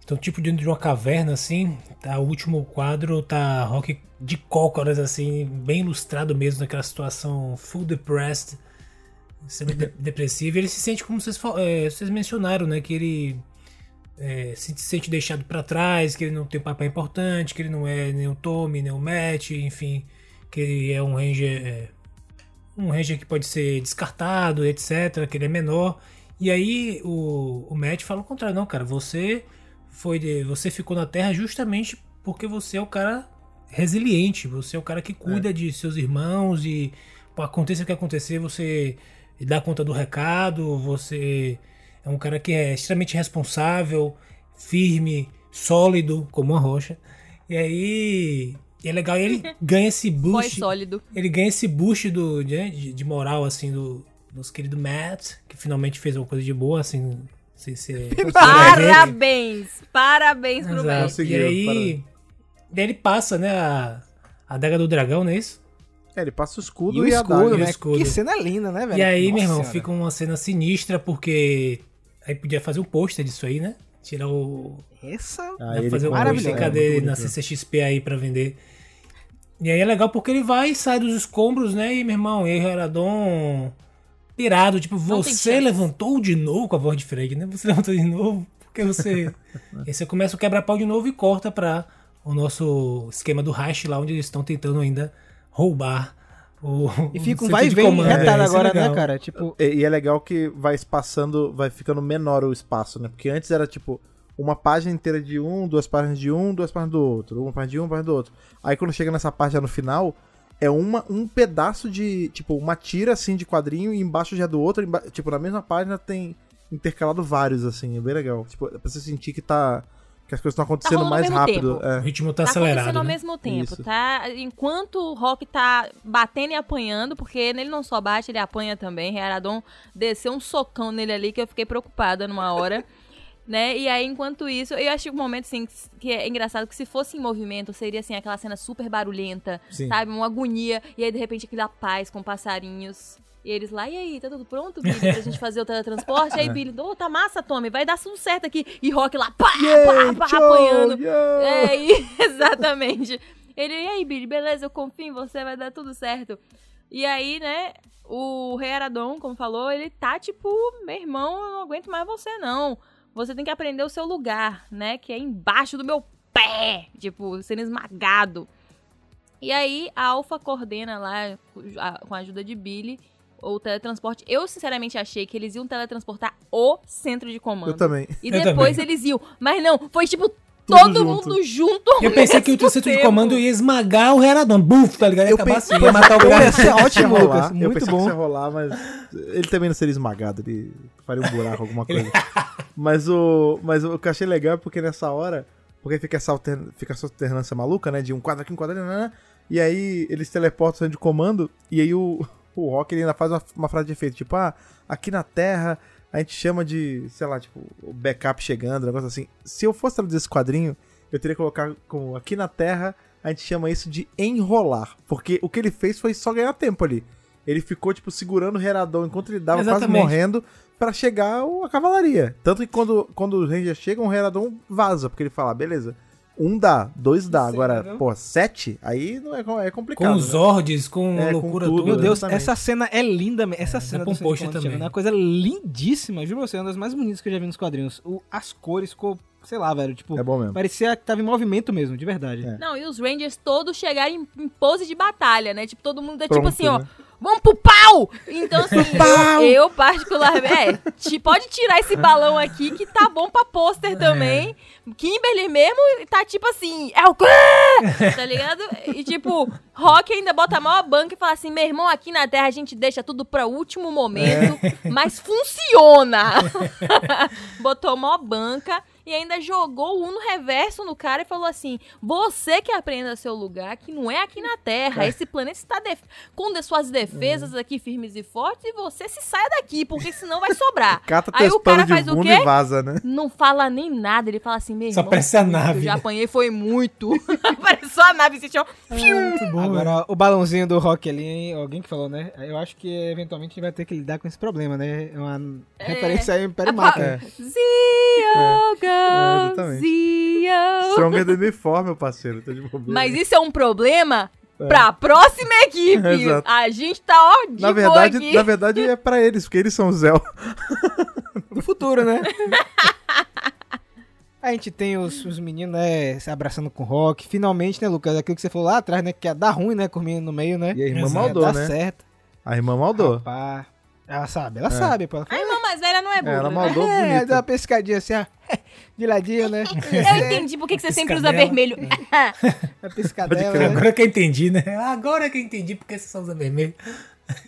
estão tipo dentro de uma caverna, assim, tá, o último quadro tá Rock de cócoras, assim, bem ilustrado mesmo, naquela situação full depressed, sendo de depressivo. E ele se sente como vocês, é, vocês mencionaram, né, que ele é, se sente deixado pra trás, que ele não tem um papel importante, que ele não é nem o Tommy, nem o Matt, enfim, que ele é um Ranger... é, um Ranger que pode ser descartado, etc, que ele é menor. E aí o, o Matt fala o contrário, não, cara, você foi de- você ficou na Terra justamente porque você é o cara resiliente, você é o cara que cuida de seus irmãos e aconteça o que acontecer, você dá conta do recado, você é um cara que é extremamente responsável, firme, sólido, como uma rocha. E aí é legal, e ele ganha esse Foi boost sólido. ele ganha esse boost do, de, de- de moral, assim, do nosso querido Matt, que finalmente fez uma coisa de boa, assim. Não sei se é. Parabéns! Parabéns pro Exato. Matt. Conseguiu, E aí. parabéns. Daí ele passa, né? A, a daga do dragão, não é isso? É, ele passa o escudo E o e, a escudo, daga. E o né? escudo. Que cena linda, né, velho? E aí, Nossa meu irmão, Senhora. fica uma cena sinistra, porque Aí podia fazer um pôster disso aí, né? Tirar o. Essa. Ah, ele fazer um maravilhoso. pôster é, cadê muito na. CCXP aí pra vender. E aí é legal porque ele vai e sai dos escombros, né? E meu irmão, e aí o Heradon pirado, tipo, Não você levantou de novo com a voz de Freg, né? Você levantou de novo, porque você. aí você começa o quebra-pau de novo e corta pra o nosso esquema do Hash lá, onde eles estão tentando ainda roubar o. E fica um vai e vem comando. retado É, isso é agora, né, cara? Tipo, E, e é legal que vai espaçando, vai ficando menor o espaço, né? Porque antes era tipo uma página inteira de um, duas páginas de um, duas páginas do outro, uma página de um, uma página do outro. Aí quando chega nessa página no final, é uma, um pedaço de, tipo, uma tira assim de quadrinho e embaixo já é do outro, emba- tipo, na mesma página tem intercalado vários, assim, é bem legal. Tipo, é pra você sentir que tá. Que as coisas estão acontecendo rolando ao mais rápido. É. O ritmo tá, Tá acontecendo acelerado. ao né? mesmo tempo, Isso. tá? Enquanto o Rock tá batendo e apanhando, porque ele não só bate, ele apanha também. Rearadon desceu um socão nele ali que eu fiquei preocupada numa hora. Né? E aí, enquanto isso, eu achei um momento assim que é engraçado que se fosse em movimento, seria assim aquela cena super barulhenta, Sim. sabe? Uma agonia. E aí, de repente, aquela paz com passarinhos. E eles lá, e aí, tá tudo pronto, Billy, pra gente fazer o teletransporte? Aí, Billy, ô, tá massa, Tommy, vai dar tudo certo aqui. E Rock lá, pá, pá, pá, Show, apanhando. yo! É, e- exatamente. Ele, e aí, Billy, beleza, eu confio em você, vai dar tudo certo. E aí, né, o Rei Aradon, como falou, ele tá tipo, meu irmão, eu não aguento mais você, não. Você tem que aprender o seu lugar, né, que é embaixo do meu pé, tipo, sendo esmagado. E aí, a Alpha coordena lá, com a ajuda de Billy, o teletransporte. Eu, sinceramente, achei que eles iam teletransportar o centro de comando. Eu também. E Eu depois também. eles iam. Mas não, foi tipo todo junto. mundo junto. ao Eu pensei que o centro de comando ia esmagar o Heradon. Buf, tá ligado? Ia Eu acabar pensei- assim, ia matar o cara. ia ser ótimo, rolar, Lucas. eu Muito pensei bom. que isso ia rolar, mas ele também não seria esmagado, ele faria um buraco, alguma coisa. mas o mas o que eu achei legal é porque nessa hora, porque fica essa, altern, fica essa alternância maluca, né, de um quadro aqui, um quadro ali, né, né, e aí eles teleportam o centro de comando, e aí o, o Rock ele ainda faz uma, uma frase de efeito, tipo, ah, aqui na Terra a gente chama de, sei lá, tipo, o backup chegando, um negócio assim. Se eu fosse traduzir esse quadrinho, eu teria que colocar como aqui na Terra a gente chama isso de enrolar. Porque o que ele fez foi só ganhar tempo ali. Ele ficou, tipo, segurando o Heradon enquanto ele dava quase Exatamente. morrendo pra chegar a cavalaria. Tanto que quando, quando os Rangers chegam, o Heradon vaza, porque ele fala, "Ah, beleza, um dá, dois dá. Sim, Agora, entendeu? pô, sete? Aí não é, é complicado. Com os né? Zords, com É, com loucura tudo, toda. Meu Deus, Exatamente. essa cena é linda. me- Essa cena dá do um post também. É uma coisa lindíssima. Juro pra você, é uma das mais bonitas que eu já vi nos quadrinhos. O- as cores ficou, sei lá, velho. Tipo, É bom mesmo. parecia que tava em movimento mesmo, de verdade. É. Não, e os Rangers todos chegaram em, em pose de batalha, né? Tipo, todo mundo é Pronto, tipo assim, ó. Vamos pro pau! Então, assim, pau! eu particularmente. É, pode tirar esse balão aqui que tá bom pra pôster também. Kimberly mesmo tá tipo assim, é o quê? Tá ligado? E tipo, Rock ainda bota a maior banca e fala assim: meu irmão, aqui na Terra a gente deixa tudo pra último momento, mas funciona! Botou mó banca e ainda jogou o Uno reverso no cara e falou assim: Você que aprenda seu lugar, que não é aqui na Terra. Esse planeta está def- com de suas defesas aqui firmes e fortes, e você se saia daqui, porque senão vai sobrar. Cata Aí teus o cara faz o quê? vaza, né? Não fala nem nada, ele fala assim, meu Só parece a nave, já né? apanhei foi muito. Parece só a nave, assim, ó. Muito bom. Agora, o balãozinho do rock ali, alguém que falou, né? Eu acho que eventualmente a gente vai ter que lidar com esse problema, né? É uma referência aí ao Império A Maca. É. Zio, É, exatamente. Stronger than before, meu parceiro. Tá de bobeira. Mas isso é um problema pra próxima equipe. Exato. A gente tá, ó, de na verdade, aqui. na verdade é pra eles, porque eles são o Zell. Do futuro, né? A gente tem os, os meninos, né, se abraçando com o rock. Finalmente, né, Lucas? Aquilo que você falou lá atrás, né? Que ia dar ruim, né? Com o menino no meio, né? E a irmã Exato. maldou, né? certo. A irmã maldou. Rapaz. Ela sabe, ela sabe, pô. Ela A fala, irmã mais velha não é burra. Ela né? maldou é, bonito. dá uma pescadinha assim, ó. De ladinho, né? Eu entendi por que que você sempre usa vermelho. A piscadela, né? Agora que eu entendi, né? Agora que eu entendi porque você só usa vermelho.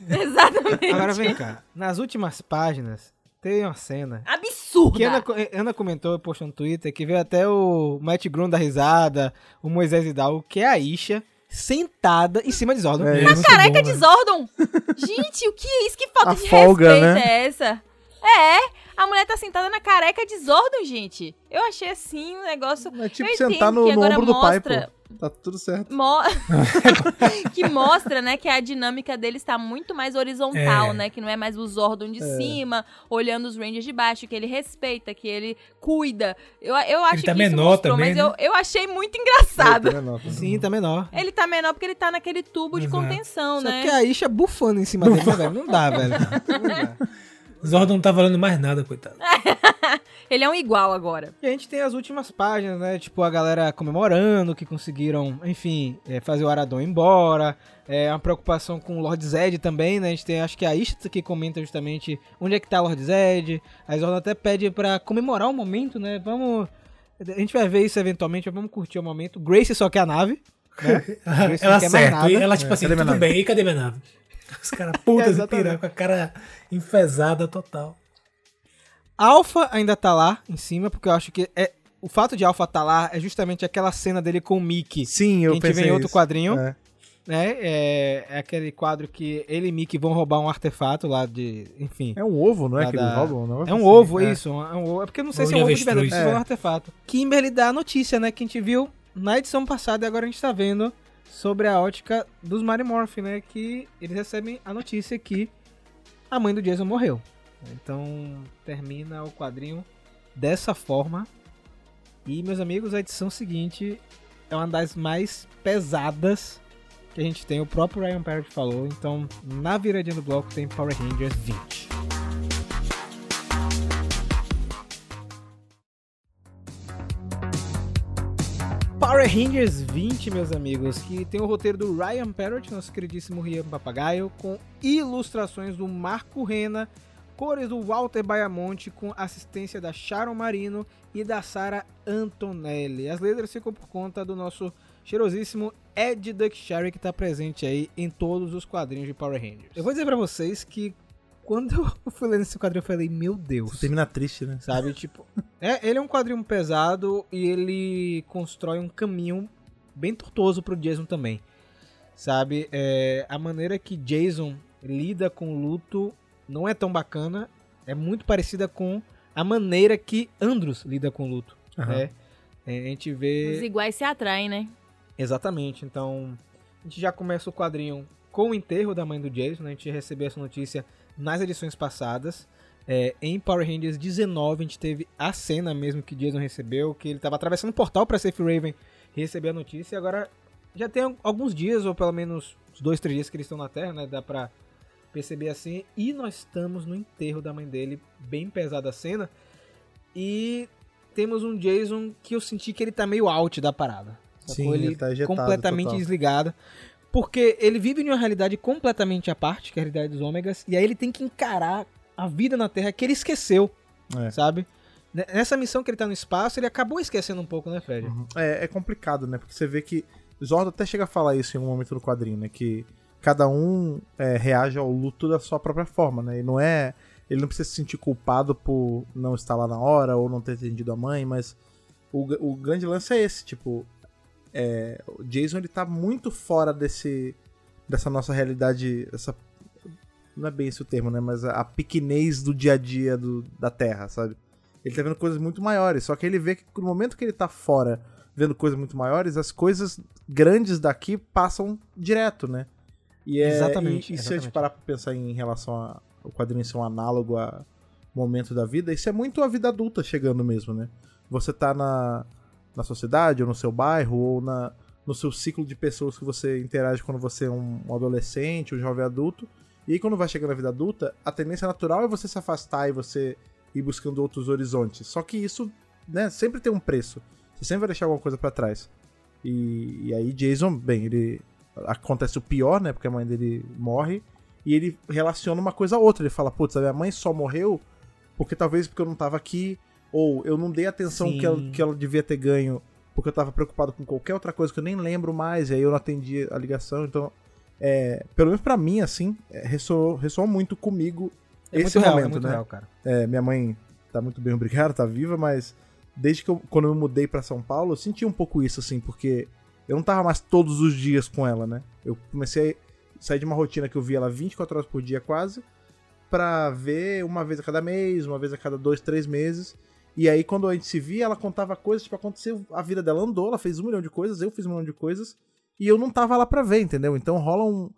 Exatamente. Agora vem cá. Nas últimas páginas, tem uma cena Absurda. que Ana, Ana comentou, postou no Twitter, que veio até o Matt Grun da risada, o Moisés Hidalgo, que é a Isha, sentada em cima de Zordon. É, Uma. Careca bom, de né? Zordon. Gente, o que é isso? Que falta A de folga, respeito né? é essa? É, a mulher tá sentada na careca de Zordon, gente. Eu achei assim um negócio... É tipo eu sentar no, que no agora ombro do pai, pô. mostra- Tá tudo certo. Mo- que mostra, né, que a dinâmica dele está muito mais horizontal, É. né? Que não é mais o Zordon de cima, olhando os Rangers de baixo, que ele respeita, que ele cuida. Eu, eu acho tá que isso menor mostrou, também, mas né? eu, eu achei muito engraçado. Tá menor, tá menor. Sim, tá menor. Ele tá menor porque ele tá naquele tubo de Exato. contenção, Só né? que a Isha bufando em cima dele, né, velho? Não dá, velho. Não dá. Zordon não tá valendo mais nada, coitado. Ele é um igual agora. E a gente tem as últimas páginas, né? Tipo, a galera comemorando que conseguiram, enfim, é, fazer o Aradon embora. É uma preocupação com o Lord Zed também, né? A gente tem, acho que a Ishta que comenta justamente onde é que tá o Lord Zed. A Zordon até pede pra comemorar o momento, né? Vamos... A gente vai ver isso eventualmente, vamos curtir o momento. Grace só quer a nave. Né? Ela. E ela, tipo É, assim, cadê minha tudo bem, e cadê minha nave? Os caras putas de Exatamente. pirar com a cara enfesada total. Alpha ainda tá lá em cima, porque eu acho que é, o fato de Alpha tá lá é justamente aquela cena dele com o Mickey. Sim, que eu a gente pensei vê em outro isso. quadrinho. É. né? É, é aquele quadro que ele e Mickey vão roubar um artefato lá de. Enfim. É um ovo, não é que eles roubam? Negócio É um assim. ovo, É. isso. É um ovo. É porque eu não sei Ovo se é um ovo de verdade, é um É. artefato. Kimberly dá a notícia, né? Que a gente viu na edição passada e agora a gente tá vendo sobre a ótica dos Marimorph, né? Que eles recebem a notícia que a mãe do Jason morreu. Então termina o quadrinho dessa forma. E, meus amigos, a edição seguinte é uma das mais pesadas que a gente tem. O próprio Ryan Parrott falou. Então, na viradinha do bloco tem Power Rangers 20. Power Rangers 20, meus amigos, que tem o roteiro do Ryan Parrott, nosso queridíssimo Rian Papagaio, com ilustrações do Marco Rena, cores do Walter Baiamonte, com assistência da Sharon Marino e da Sara Antonelli. As letras ficam por conta do nosso cheirosíssimo Ed Duckshire, que está presente aí em todos os quadrinhos de Power Rangers. Eu vou dizer pra vocês que quando eu fui lendo esse quadrinho, eu falei, meu Deus. Termina triste, né? Sabe, tipo. É, ele é um quadrinho pesado e ele constrói um caminho bem tortuoso pro Jason também. Sabe? É, a maneira que Jason lida com o luto não é tão bacana. É muito parecida com a maneira que Andros lida com o luto. Aham. né? É, a gente Os vê. iguais se atraem, né? Exatamente. Então, a gente já começa o quadrinho com o enterro da mãe do Jason. né? A gente recebeu essa notícia nas edições passadas. É, em Power Rangers 19, a gente teve a cena mesmo que Jason recebeu, que ele estava atravessando o portal para Safe Raven e recebeu a notícia. E agora já tem alguns dias, ou pelo menos uns dois, três dias que eles estão na Terra, né? Dá pra perceber assim. E nós estamos no enterro da mãe dele, bem pesada a cena. E temos um Jason que eu senti que ele tá meio out da parada. Sim, ele, ele tá completamente total. desligado. Porque ele vive em uma realidade completamente à parte, que é a realidade dos ômegas, e aí ele tem que encarar a vida na Terra que ele esqueceu, É. sabe? Nessa missão que ele tá no espaço, ele acabou esquecendo um pouco, né, Fred? É, é complicado, né? Porque você vê que. Zordo até chega a falar isso em um momento do quadrinho, né? Que cada um é, reage ao luto da sua própria forma, né? E não é. Ele não precisa se sentir culpado por não estar lá na hora ou não ter atendido a mãe, mas o, o grande lance é esse, tipo. É, o Jason ele tá muito fora desse. dessa nossa realidade. Essa, não é bem esse o termo, né? Mas a, a pequenez do dia a dia do, da Terra, sabe? Ele tá vendo coisas muito maiores, só que ele vê que no momento que ele tá fora vendo coisas muito maiores, as coisas grandes daqui passam direto, né? E é, Exatamente, E, e se a gente exatamente. parar pra pensar em relação ao quadrinho ser um análogo a momento da vida, isso é muito a vida adulta chegando mesmo, né? Você tá na, na sociedade, ou no seu bairro, ou na, no seu ciclo de pessoas que você interage quando você é um, um adolescente, um jovem adulto. E aí, quando vai chegando na vida adulta, a tendência natural é você se afastar e você ir buscando outros horizontes. Só que isso, né, sempre tem um preço. Você sempre vai deixar alguma coisa pra trás. E, e aí, Jason, bem, ele. Acontece o pior, né? Porque a mãe dele morre. E ele relaciona uma coisa a outra. Ele fala, putz, a minha mãe só morreu porque talvez porque eu não tava aqui. Ou eu não dei atenção Sim. que ela, que ela devia ter ganho porque eu tava preocupado com qualquer outra coisa que eu nem lembro mais. E aí eu não atendi a ligação. Então, é, pelo menos pra mim, assim, é, ressoou, ressoou muito comigo É esse muito real, momento, é muito né? real, cara. É, minha mãe tá muito bem, obrigado, tá viva, mas desde que eu, quando eu me mudei pra São Paulo, eu senti um pouco isso, assim, porque eu não tava mais todos os dias com ela, né? Eu comecei a sair de uma rotina que eu via ela 24 horas por dia quase, pra ver uma vez a cada mês, uma vez a cada dois, três meses. E aí, quando a gente se via, ela contava coisas, tipo, aconteceu, a vida dela andou, ela fez um milhão de coisas, eu fiz um milhão de coisas, e eu não tava lá pra ver, entendeu? Então rola um.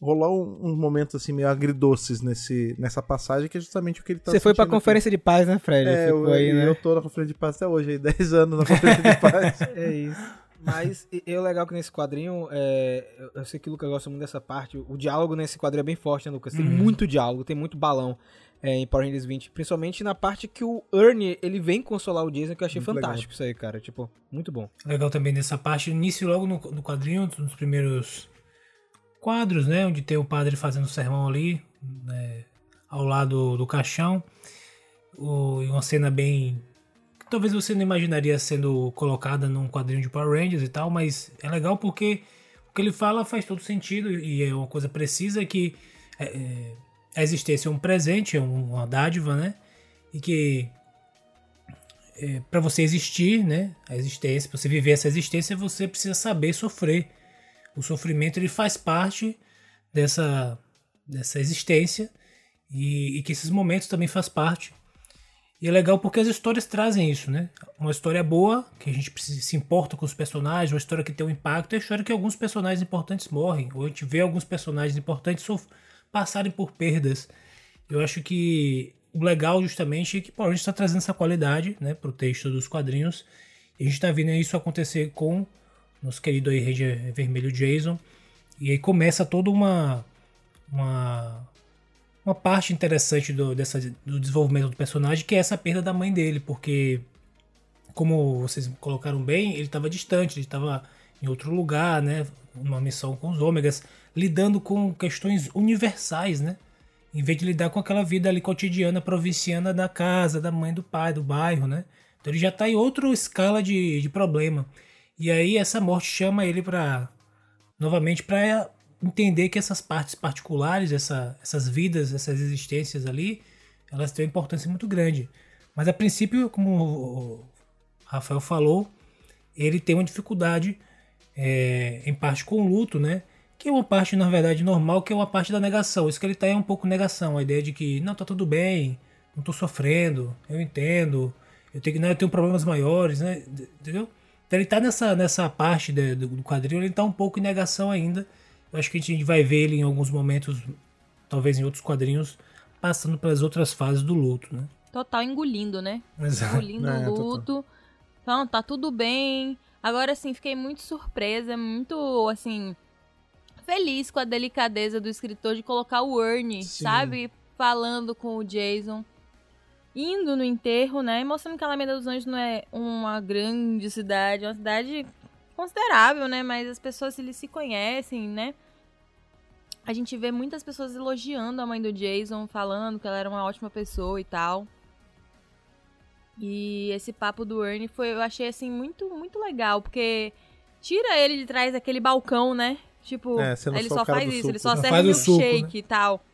Rolou um, um momento assim meio agridoces nesse, nessa passagem, que é justamente o que ele tá Você foi pra sentindo aqui. conferência de paz, né, Fred? É, eu, aí, né? eu tô na conferência de paz até hoje, aí 10 anos na conferência de paz. É isso. Mas o legal que nesse quadrinho, é, eu- eu sei que o Lucas gosta muito dessa parte, o, o diálogo nesse quadrinho é bem forte, né, Lucas? Tem Uhum. muito diálogo, tem muito balão é, em Power Rangers 20, principalmente na parte que o Ernie, ele vem consolar o Jason, que eu achei Muito fantástico isso aí, cara, tipo, muito bom. Legal também nessa parte, início logo no, no quadrinho, nos primeiros quadros, né? Onde tem o padre fazendo sermão ali, né, ao lado do caixão. O, e uma cena bem. que talvez você não imaginaria sendo colocada num quadrinho de Power Rangers e tal, mas é legal porque o que ele fala faz todo sentido e é uma coisa precisa que é, é, a existência é um presente, é um- uma dádiva, né? E que para você existir, né, a existência, para você viver essa existência, você precisa saber sofrer. O sofrimento ele faz parte dessa dessa existência e, e que esses momentos também faz parte. E é legal porque as histórias trazem isso, né? Uma história boa, que a gente se importa com os personagens, uma história que tem um impacto, é a história que alguns personagens importantes morrem, ou a gente vê alguns personagens importantes sof- passarem por perdas. Eu acho que o legal justamente é que a gente está trazendo essa qualidade né, para o texto dos quadrinhos. E a gente está vendo isso acontecer com nosso querido aí Ranger Vermelho Jason. E aí começa toda uma, uma, uma parte interessante do, dessa, do desenvolvimento do personagem, que é essa perda da mãe dele, porque como vocês colocaram bem, ele estava distante, ele estava em outro lugar, né? Uma missão com os ômegas, lidando com questões universais, né? Em vez de lidar com aquela vida ali cotidiana, provinciana da casa, da mãe, do pai, do bairro, né? Então ele já está em outra escala de, de problema. E aí essa morte chama ele para novamente para entender que essas partes particulares, essa, essas vidas, essas existências ali, elas têm uma importância muito grande. Mas a princípio, como o Rafael falou, ele tem uma dificuldade é, em parte com o luto, né? Que é uma parte, na verdade, normal, que é uma parte da negação. Isso que ele tá é um pouco negação, a ideia de que, não, tá tudo bem, não tô sofrendo, eu entendo, eu tenho, né, eu tenho problemas maiores, né? Entendeu? Então ele tá nessa, nessa parte de- do, do quadril, ele tá um pouco em negação ainda. Eu acho que a gente vai ver ele em alguns momentos, talvez em outros quadrinhos, passando pelas outras fases do luto, né? Total engolindo, né? Exato. Engolindo É, o total. luto. Então, tá tudo bem. Agora, assim, fiquei muito surpresa, muito, assim, feliz com a delicadeza do escritor de colocar o Ernie, Sim. sabe? Falando com o Jason. Indo no enterro, né? E mostrando que a Alameda dos Anjos não é uma grande cidade, é uma cidade considerável, né? Mas as pessoas eles se conhecem, né? A gente vê muitas pessoas elogiando a mãe do Jason, falando que ela era uma ótima pessoa e tal. E esse papo do Ernie foi, eu achei assim muito, muito legal, porque tira ele de trás daquele balcão, né? Tipo, É, ele só faz isso, ele suco. só Só serve faz o suco, milkshake e tal.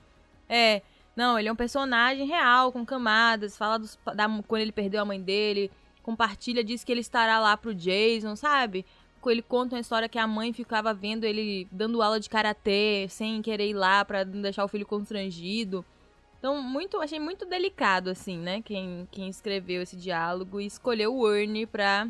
É, não, ele é um personagem real, com camadas, fala dos, da, quando ele perdeu a mãe dele, compartilha, diz que ele estará lá pro Jason, sabe? Ele conta uma história que a mãe ficava vendo ele dando aula de karatê, sem querer ir lá pra não deixar o filho constrangido. Então, muito, achei muito delicado, assim, né? Quem, quem escreveu esse diálogo e escolheu o Ernie pra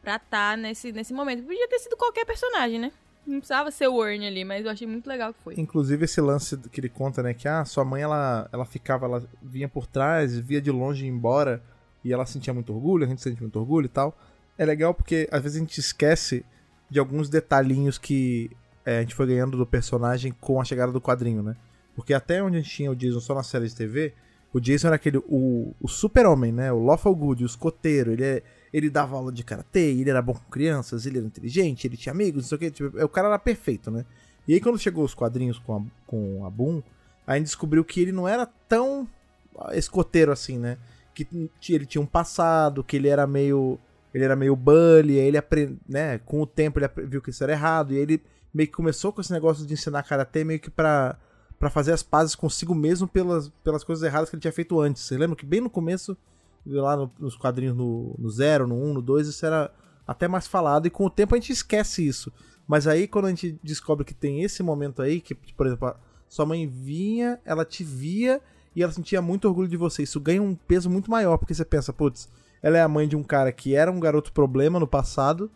pra tá nesse, nesse momento. Podia ter sido qualquer personagem, né? Não precisava ser o Ernie ali, mas eu achei muito legal que foi. Inclusive esse lance que ele conta, né, que ah, sua mãe ela, ela ficava, ela vinha por trás, via de longe e embora, e ela sentia muito orgulho, a gente sente muito orgulho e tal. É legal porque às vezes a gente esquece de alguns detalhinhos que é, a gente foi ganhando do personagem com a chegada do quadrinho, né? Porque até onde a gente tinha o Jason só na série de TV, o Jason era aquele, o, o super-homem, né? O Lawful Good, o escoteiro, ele, é- ele dava aula de karatê, ele era bom com crianças, ele era inteligente, ele tinha amigos, não sei o que, tipo, o cara era perfeito, né? E aí quando chegou os quadrinhos com a, com a Boom, a gente descobriu que ele não era tão escoteiro assim, né? Que ele tinha um passado, que ele era meio. Ele era meio bully, aí ele aprende, né? Com o tempo ele viu que isso era errado, e aí ele meio que começou com esse negócio de ensinar karatê meio que pra, pra fazer as pazes consigo mesmo pelas, pelas coisas erradas que ele tinha feito antes. Você lembra que bem no começo, lá no- nos quadrinhos no, no 0, no 1, um, no 2, isso era até mais falado, e com o tempo a gente esquece isso. Mas aí quando a gente descobre que tem esse momento aí, que, por exemplo, sua mãe vinha, ela te via e ela sentia muito orgulho de você. Isso ganha um peso muito maior, porque você pensa, putz, ela é a mãe de um cara que era um garoto problema no passado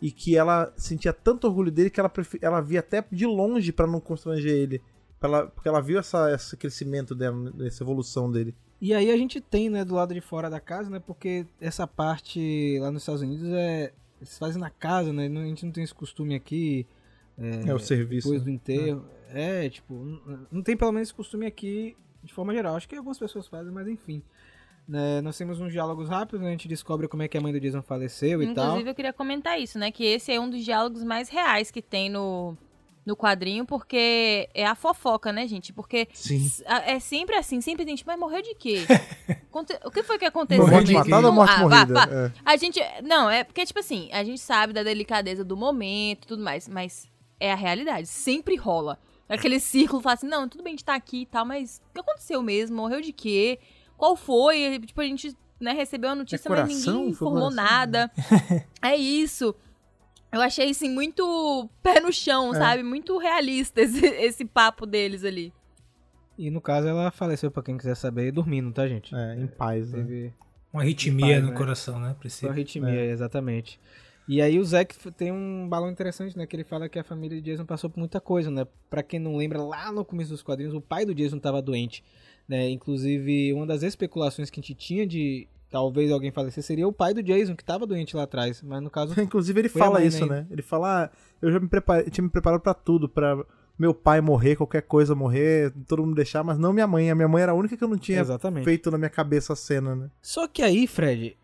e que ela sentia tanto orgulho dele que ela, ela via até de longe para não constranger ele. Ela... Porque ela viu essa, esse crescimento dela, essa evolução dele. E aí a gente tem, né, do lado de fora da casa, né, porque essa parte lá nos Estados Unidos é. Eles fazem na casa, né? A gente não tem esse costume aqui. É, É o serviço, Depois né? do enterro. É, tipo, não- não tem pelo menos esse costume aqui de forma geral. Acho que algumas pessoas fazem, mas enfim. Né, nós temos uns diálogos rápidos, né, a gente descobre como é que a mãe do Jason faleceu e tal. Inclusive, eu queria comentar isso, né? Que esse é um dos diálogos mais reais que tem no, no quadrinho, porque é a fofoca, né, gente? Porque Sim. é sempre assim, sempre tem gente, mas morreu de quê? O que foi que aconteceu? Morreu de matada ou morte ah, vá, morrida? vá. É. A gente. Não, é porque, tipo assim, a gente sabe da delicadeza do momento e tudo mais, mas é a realidade. Sempre rola. Aquele círculo fala assim: não, tudo bem, a gente tá aqui e tal, mas o que aconteceu mesmo? Morreu de quê? Qual foi? Tipo, a gente né, recebeu a notícia, mas coração? ninguém Foi informou coração? nada. é isso. Eu achei, assim, muito pé no chão, É. sabe? Muito realista esse, esse papo deles ali. E no caso ela faleceu, pra quem quiser saber, dormindo, tá, gente? É, em paz, né? Teve Uma arritmia Paz, no né? coração, né? Foi Precisa. arritmia, exatamente. E aí o Zack tem um balão interessante, né? Que ele fala que a família de Jason passou por muita coisa, né? Pra quem não lembra, lá no começo dos quadrinhos, o pai do Jason tava doente, né? Inclusive, uma das especulações que a gente tinha de talvez alguém falecer seria o pai do Jason, que tava doente lá atrás. Mas no caso, Inclusive ele fala isso, né? né? Ele fala, ah, eu já me preparei, tinha me preparado pra tudo, pra meu pai morrer, qualquer coisa morrer, todo mundo deixar, mas não minha mãe. A minha mãe era a única que eu não tinha exatamente. feito na minha cabeça a cena, né? Só que aí, Fred,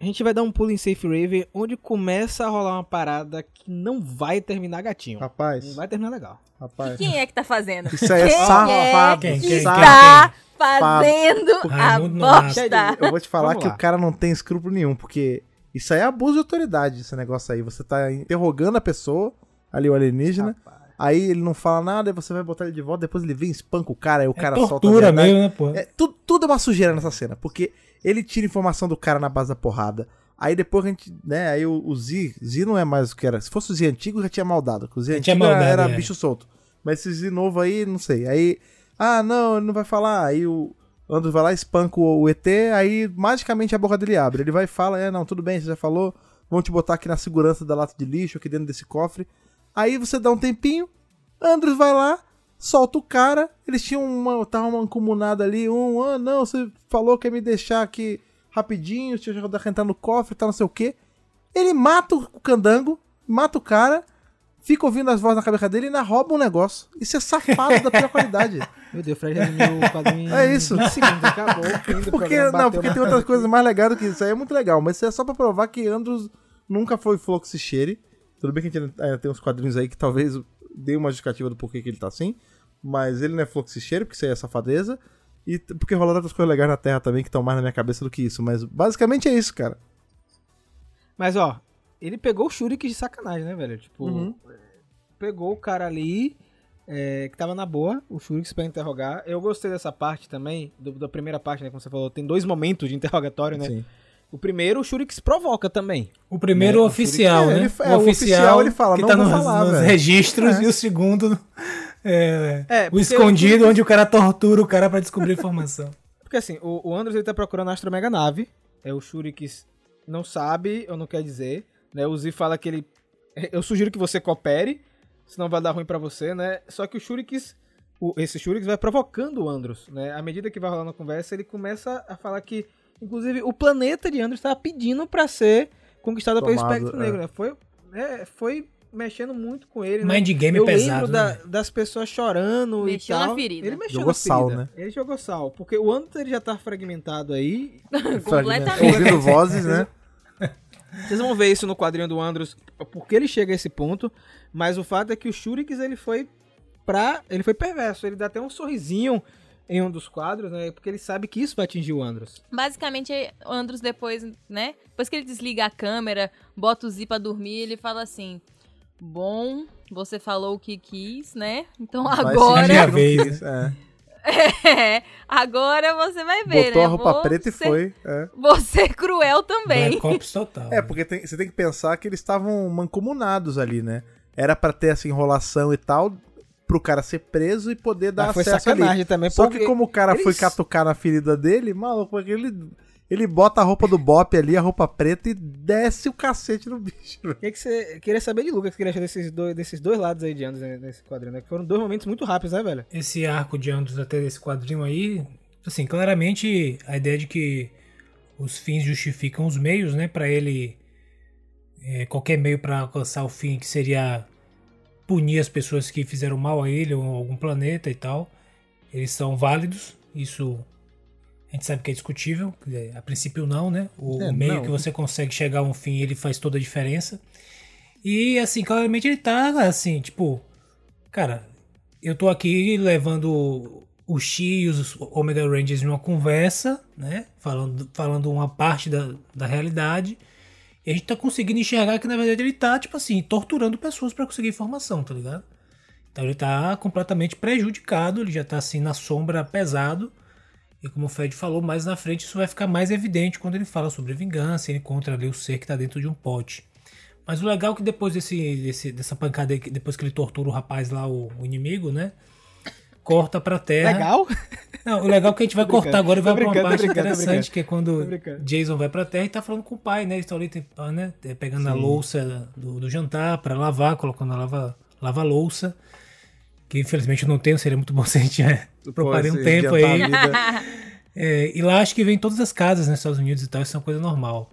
a gente vai dar um pulo em Safe Raven, onde começa a rolar uma parada que não vai terminar gatinho. Não Rapaz, vai terminar legal. rapaz. Quem é que tá fazendo? Isso aí é Quem safado, Quem, quem, que safado. está fazendo a bosta? Eu vou te falar Vamos que lá. o cara não tem escrúpulo nenhum, porque isso aí é abuso de autoridade, esse negócio aí. Você tá interrogando a pessoa, ali o alienígena, aí ele não fala nada, aí você vai botar ele de volta, depois ele vem e espanca o cara, aí o É cara solta a tortura mesmo, né, pô? É, tudo, tudo é uma sujeira nessa cena, porque ele tira informação do cara na base da porrada. Aí depois a gente, né, aí o, o Z, Z não é mais o que era. Se fosse o Z antigo, já tinha maldado. O Z Já tinha antigo era- maldado, era, é. bicho solto. Mas esse Z novo aí, não sei. Aí, ah, não, ele não vai falar. Aí o Andros vai lá, espanca o, o ET, aí magicamente a boca dele abre. Ele vai e fala, é, não, tudo bem, você já falou. Vamos te botar aqui na segurança da lata de lixo, aqui dentro desse cofre. Aí você dá um tempinho, Andros vai lá, solta o cara. Eles tinham uma. Tava uma mancomunada ali. Um, ah, não, você falou que ia me deixar aqui rapidinho, deixa eu a entrar no cofre e tal, não sei o quê. Ele mata o candango, mata o cara, fica ouvindo as vozes na cabeça dele e ainda rouba um negócio. Isso é safado da pior qualidade. Meu Deus, o Fred resumiu o quadrinho É isso. em 20 segundos, acabou. Porque, não, porque tem outras coisas mais legais do que isso. Aí é muito legal, mas isso é só pra provar que Andros nunca foi Fluxicheire. Tudo bem que a gente ainda tem uns quadrinhos aí que talvez dê uma justificativa do porquê que ele tá assim. Mas ele não é Fluxicheire, porque isso aí é safadeza. E porque rola outras coisas legais na Terra também que estão mais na minha cabeça do que isso. Mas basicamente é isso, cara. Mas, ó, ele pegou o Shuriken de sacanagem, né, velho? Tipo, Uhum. pegou o cara ali, é, que tava na boa, o Shuriken pra interrogar. Eu gostei dessa parte também, do- da primeira parte, né, como você falou, tem dois momentos de interrogatório, né? Sim. O primeiro, o Shuriken se provoca também. O primeiro Né, o oficial, Shuriken- né? é, ele fa- é, o oficial, ele fala, que "Não tá nos, falar, nos velho." registros É. e o segundo é, É, o escondido, o- onde o cara tortura o cara pra descobrir informação. Porque assim, o, o Andros ele tá procurando a astromega nave. É, o Shuriken não sabe, ou não quer dizer. Né? O Z fala que ele. Eu sugiro que você coopere, senão vai dar ruim pra você, né? Só que o Shuriken. O, esse Shuriken vai provocando o Andros, né? À medida que vai rolando a conversa, ele começa a falar que, inclusive, o planeta de Andros estava pedindo pra ser conquistado pelo Tomado, espectro é. negro, né? Foi, é, foi mexendo muito com ele, né? Mind game Eu pesado, lembro da- né? das pessoas chorando Mexeu e tal. na ferida. Ele mexeu Jogou na sal, ferida. né? Ele jogou sal. Porque o Andros ele já tá fragmentado aí. Completamente. Ouvindo vozes, né? Vocês vão ver isso no quadrinho do Andros, porque ele chega a esse ponto. Mas o fato é que o Shurikes, ele foi pra... Ele foi perverso. Ele dá até um sorrisinho em um dos quadros, né? Porque ele sabe que isso vai atingir o Andros. Basicamente, o Andros depois, né? Depois que ele desliga a câmera, bota o Z pra dormir, ele fala assim: Bom, você falou o que quis, né? Então Vai agora. Minha vez, é. É, agora você vai ver, Botou né? a roupa Vou preta e ser- foi. É. Vou ser cruel também. Total. É, porque tem- você tem que pensar que eles estavam mancomunados ali, né? Era pra ter essa enrolação e tal, pro cara ser preso e poder dar Mas foi acesso sacanagem ali. também. Só que como o cara foi eles- catucar na ferida dele, maluco, ele, ele bota a roupa do Bop ali, a roupa preta, e desce o cacete no bicho. O que, que você queria saber de Lucas? O que queria achar desses dois, desses dois lados aí de Andros né, nesse quadrinho, né? Que foram dois momentos muito rápidos, né, velho? esse arco de Andros até desse quadrinho aí, assim, claramente a ideia de que os fins justificam os meios, né? Pra ele é, qualquer meio pra alcançar o fim que seria punir as pessoas que fizeram mal a ele ou a algum planeta e tal, eles são válidos. Isso a gente sabe que é discutível, a princípio não, né? O, É, meio não. que você consegue chegar a um fim, ele faz toda a diferença. E assim, claramente ele tá assim, tipo, cara, eu tô aqui levando o X e os Omega Rangers numa conversa, né? Falando, falando uma parte da, da realidade. E a gente tá conseguindo enxergar que na verdade ele tá, tipo assim, torturando pessoas pra conseguir informação, tá ligado? Então ele tá completamente prejudicado, ele já tá assim na sombra pesado. E como o Fred falou, mais na frente isso vai ficar mais evidente quando ele fala sobre vingança, ele encontra ali o ser que tá dentro de um pote. Mas o legal é que depois desse, desse- dessa pancada depois que ele tortura o rapaz lá, o, o inimigo, né? Corta pra terra. Legal? Não, o legal é que a gente vai cortar agora e vai pra uma parte interessante, que é quando. Jason vai pra terra e tá falando com o pai, né? Eles estão ali né? pegando a louça do, do jantar pra lavar, colocando a lava, lava louça. Que infelizmente eu não tenho, seria muito bom se a gente é, preparei um tempo adiantar aí. É, e lá acho que vem em todas as casas nos Estados Unidos e tal, isso é uma coisa normal.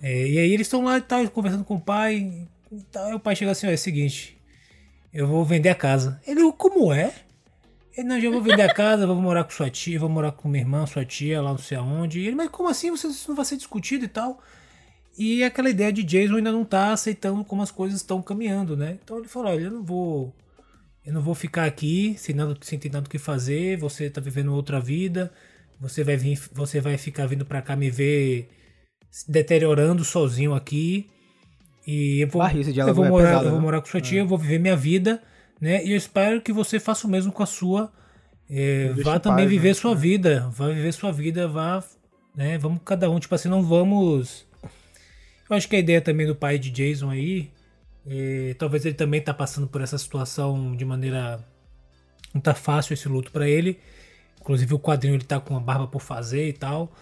É, e aí eles estão lá e tal, conversando com o pai. E tal, e o pai chega assim: ó, é o seguinte, eu vou vender a casa. Ele, como é? Ele, não, já vou vender a casa, vou morar com sua tia, vou morar com minha irmã, sua tia, lá não sei aonde. E ele, mas como assim? Você, isso não vai ser discutido e tal? E aquela ideia de Jason ainda não tá aceitando como as coisas estão caminhando, né? Então ele falou: olha, eu não vou. Eu não vou ficar aqui sem, nada, sem ter nada o que fazer. Você tá vivendo outra vida. Você vai vir, você vai ficar vindo pra cá me ver se deteriorando sozinho aqui. E eu vou, eu vou é morar, pesado, eu vou né? morar com sua tia, eu vou viver minha vida, né? E eu espero que você faça o mesmo com a sua. É, vá também paz, viver né? sua vida, vá viver sua vida, vá, né? Vamos cada um, tipo assim, não vamos. Eu acho que a ideia também do pai de Jason aí, é, talvez ele também tá passando por essa situação de maneira não tá fácil esse luto pra ele. Inclusive o quadrinho ele tá com uma barba por fazer e tal.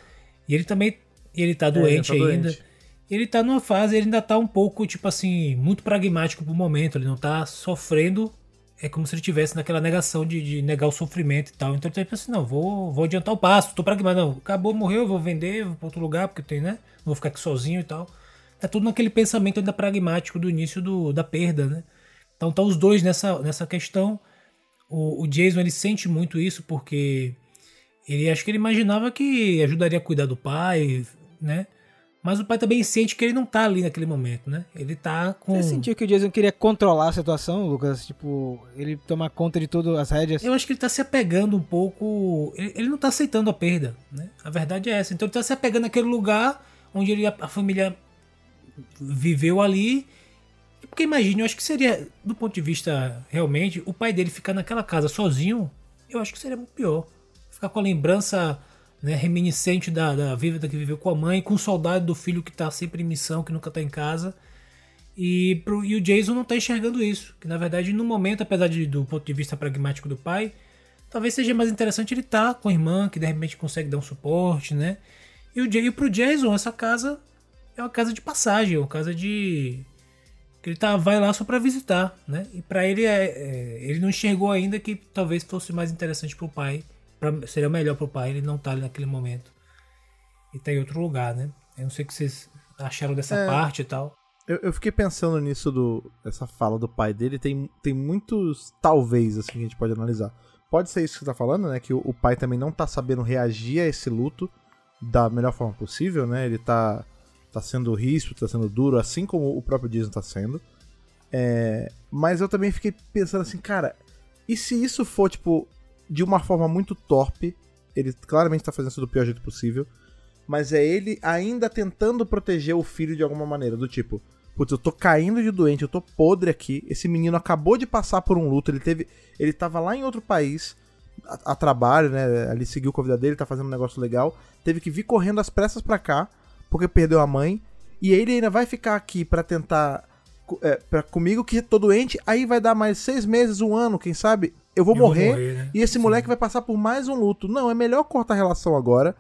E ele também ele tá doente tá ainda. doente. Ele tá numa fase, ele ainda tá um pouco, tipo assim, muito pragmático pro momento. Ele não tá sofrendo. É como se ele tivesse naquela negação de, de negar o sofrimento e tal. Então ele tipo assim, não, vou, vou adiantar o passo, tô pragmático. Não, acabou, morreu, vou vender, vou pra outro lugar, porque tem, né? Não vou ficar aqui sozinho e tal. Tá tudo naquele pensamento ainda pragmático do início do, da perda, né? Então tá os dois nessa, nessa questão. O, o Jason ele sente muito isso porque ele acho que ele imaginava que ajudaria a cuidar do pai, né? Mas o pai também sente que ele não tá ali naquele momento, né? Ele tá com. Você sentiu que o Jason queria controlar a situação, Lucas? Tipo, ele tomar conta de tudo, as rédeas? Eu acho que ele tá se apegando um pouco. Ele, ele não tá aceitando a perda, né? A verdade é essa. Então ele tá se apegando naquele lugar onde ele, a, a família viveu ali. Porque imagine, eu acho que seria, do ponto de vista realmente, o pai dele ficar naquela casa sozinho, eu acho que seria muito pior. Ficar com a lembrança né, reminiscente da, da que viveu com a mãe, com saudade do filho que tá sempre em missão, que nunca tá em casa. E, pro, e o Jason não tá enxergando isso. Que na verdade, no momento, apesar de, do ponto de vista pragmático do pai, talvez seja mais interessante ele estar com a irmã, que de repente consegue dar um suporte, né? E, o, e pro Jason, essa casa é uma casa de passagem, é uma casa de. que ele tá, vai lá só pra visitar, né? E pra ele, é, é- ele não enxergou ainda que talvez fosse mais interessante pro pai, pra, seria melhor pro pai ele não tá ali naquele momento. E tá em outro lugar, né? Eu não sei o que vocês acharam dessa É. parte e tal. Eu, eu fiquei pensando nisso do essa fala do pai dele. Tem, tem muitos talvez assim que a gente pode analisar. Pode ser isso que você tá falando, né? Que o, o pai também não tá sabendo reagir a esse luto da melhor forma possível, né? Ele tá, tá sendo ríspido, tá sendo duro, assim como o próprio Jason tá sendo. É, mas eu também fiquei pensando assim, cara, e se isso for, tipo, de uma forma muito torpe, ele claramente tá fazendo isso do pior jeito possível, mas é ele ainda tentando proteger o filho de alguma maneira, do tipo, putz, eu tô caindo de doente, eu tô podre aqui, esse menino acabou de passar por um luto, ele teve, ele tava lá em outro país, a, a trabalho, né, ali seguiu com a vida dele, tá fazendo um negócio legal, teve que vir correndo às pressas pra cá, porque perdeu a mãe, e ele ainda vai ficar aqui pra tentar é, pra comigo que tô doente, aí vai dar mais seis meses, um ano, quem sabe, eu vou Eu vou morrer. morrer, né? E esse Sim. moleque vai passar por mais um luto. Não, é melhor cortar a relação agora.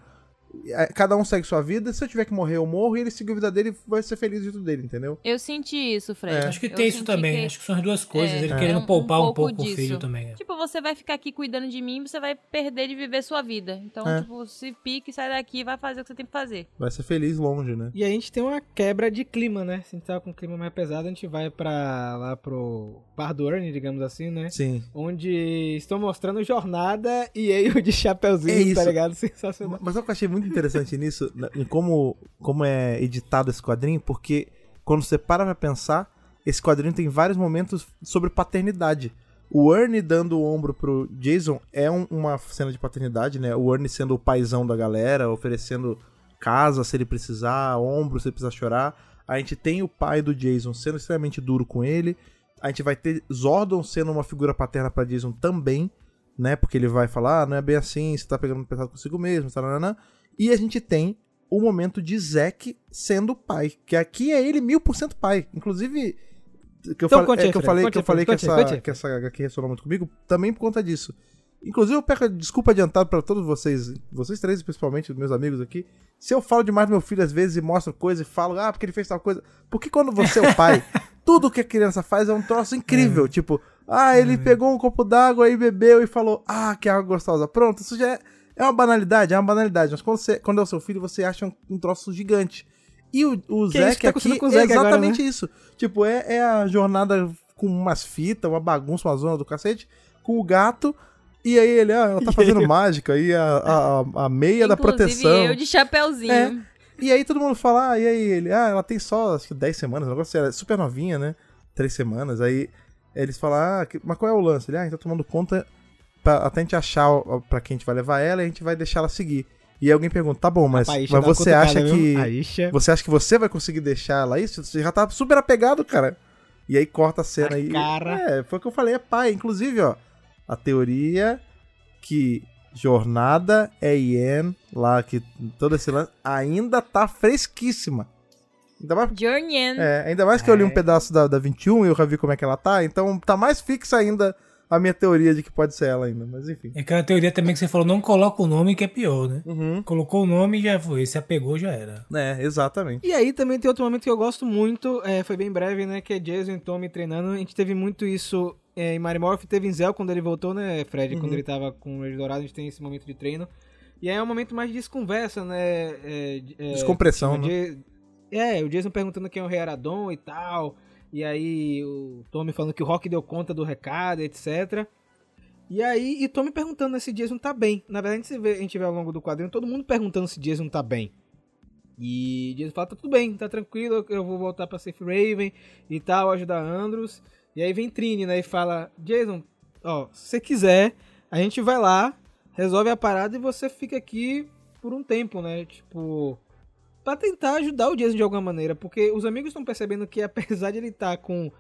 É, Cada um segue sua vida. Se eu tiver que morrer, eu morro. E ele seguir a vida dele e vai ser feliz jeito dele, entendeu? Eu senti isso, Fred. Acho que Eu tem isso também. que- Acho que são as duas coisas. É, ele é. querendo Um- poupar um, um pouco pouco o disso. filho também. é. Tipo, você vai ficar aqui cuidando de mim, você vai perder de viver sua vida. Então, É. tipo, se pique, sai daqui e vai fazer o que você tem que fazer. Vai ser feliz longe, né? E a gente tem uma quebra de clima, né? Se a gente tava com um clima mais pesado, a gente vai pra lá pro Bar do Ernie, digamos assim, né? Sim. Onde estão mostrando jornada e eu de chapeuzinho, É tá ligado? Sensacional. Mas sabe o que eu achei muito interessante nisso? Em como, como é editado esse quadrinho? Porque quando você para pra pensar, esse quadrinho tem vários momentos sobre paternidade. O Ernie dando o ombro pro Jason é um- uma cena de paternidade, né? O Ernie sendo o paizão da galera, oferecendo casa se ele precisar, ombro se ele precisar chorar. A gente tem o pai do Jason sendo extremamente duro com ele. A gente vai ter Zordon sendo uma figura paterna pra Jason também, né? Porque ele vai falar, ah, não é bem assim, você tá pegando pesado consigo mesmo, taranana. E a gente tem o momento de Zack sendo pai, que aqui é ele mil por cento pai. Inclusive, que eu, Então falei- conte é, que eu falei, que, eu falei que, essa, que essa HQ ressonou muito comigo, também por conta disso. Inclusive, eu peço desculpa adiantado pra todos vocês, vocês três principalmente, meus amigos aqui. Se eu falo demais do meu filho às vezes e mostro coisa e falo, ah, porque ele fez tal coisa. Porque quando você é o pai, tudo que a criança faz é um troço incrível. Tipo, ah, ele pegou um copo d'água e bebeu e falou, ah, que água gostosa. Pronto, isso já é, é uma banalidade, é uma banalidade. Mas quando, você, quando é o seu filho, você acha um, um troço gigante. E o, o Que é isso Zack que tá aqui o é Zack agora, exatamente isso. Tipo, é, é a jornada com umas fitas, uma bagunça, uma zona do cacete, com o gato. E aí ele, ah, ela tá fazendo mágica, aí a, a, a- meia da Inclusive, proteção. eu de chapeuzinho. É. E aí todo mundo fala, ah, e aí ele, ah, ela tem só, acho que 10 semanas, o negócio é super novinha, né? 3 semanas. Aí eles falam, ah, que- mas qual é o lance? Ele, ah, a gente tá tomando conta pra, até a gente achar ó, pra quem a gente vai levar ela e a gente vai deixar ela seguir. E aí alguém pergunta, tá bom, mas, Rapaz, mas uma você acha que. A Isha- Você acha que você vai conseguir deixar ela isso? Você já tá super apegado, cara. E aí corta a cena A aí. cara. É, foi o que eu falei, é pai. Inclusive, ó, a teoria que Jornada é Yen, lá que todo esse lance, ainda tá fresquíssima. Ainda mais, Journey. é, ainda mais que eu li um É. pedaço da, da 21 e eu já vi como é que ela tá, então tá mais fixa ainda a minha teoria de que pode ser ela ainda, mas enfim. É aquela teoria também que você falou, não coloca o nome que é pior, né? Uhum. Colocou o nome e já foi. Se apegou, já era. É, exatamente. E aí também tem outro momento que eu gosto muito, é, foi bem breve, né? Que é Jason e Tommy treinando. A gente teve muito isso é, em Mario Morph, teve em Zell quando ele voltou, né, Fred? Quando Uhum. ele tava com o Rei Dourado, a gente tem esse momento de treino. E aí é um momento mais de desconversa, né? É, é, Descompressão, o né? É, o Jason perguntando quem é o Rei Aradon e tal. E aí o Tommy falando que o Rock deu conta do recado, etc. E aí, e Tommy perguntando se Jason tá bem. Na verdade, a gente vê, a gente vê ao longo do quadrinho todo mundo perguntando se Jason tá bem. E Jason fala, tá tudo bem, tá tranquilo, eu vou voltar pra Safe Raven e tal, ajudar Andros. E aí vem Trini, né, e fala, Jason, ó, se você quiser, a gente vai lá, resolve a parada e você fica aqui por um tempo, né, tipo... Pra tentar ajudar o Jason de alguma maneira, porque os amigos estão percebendo que apesar de ele estar com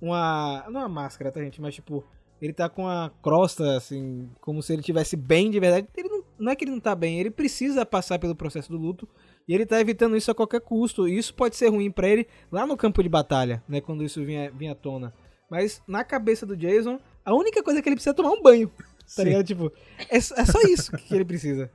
uma... Não é uma máscara, tá, gente? Mas, tipo, ele tá com a crosta, assim, como se ele tivesse bem de verdade. Ele não, não é que ele não tá bem, ele precisa passar pelo processo do luto e ele tá evitando isso a qualquer custo. E isso pode ser ruim pra ele lá no campo de batalha, né? Quando isso vinha, vinha à tona. Mas na cabeça do Jason, a única coisa que ele precisa é tomar um banho. Tá ligado? Tipo, é, é só isso que ele precisa.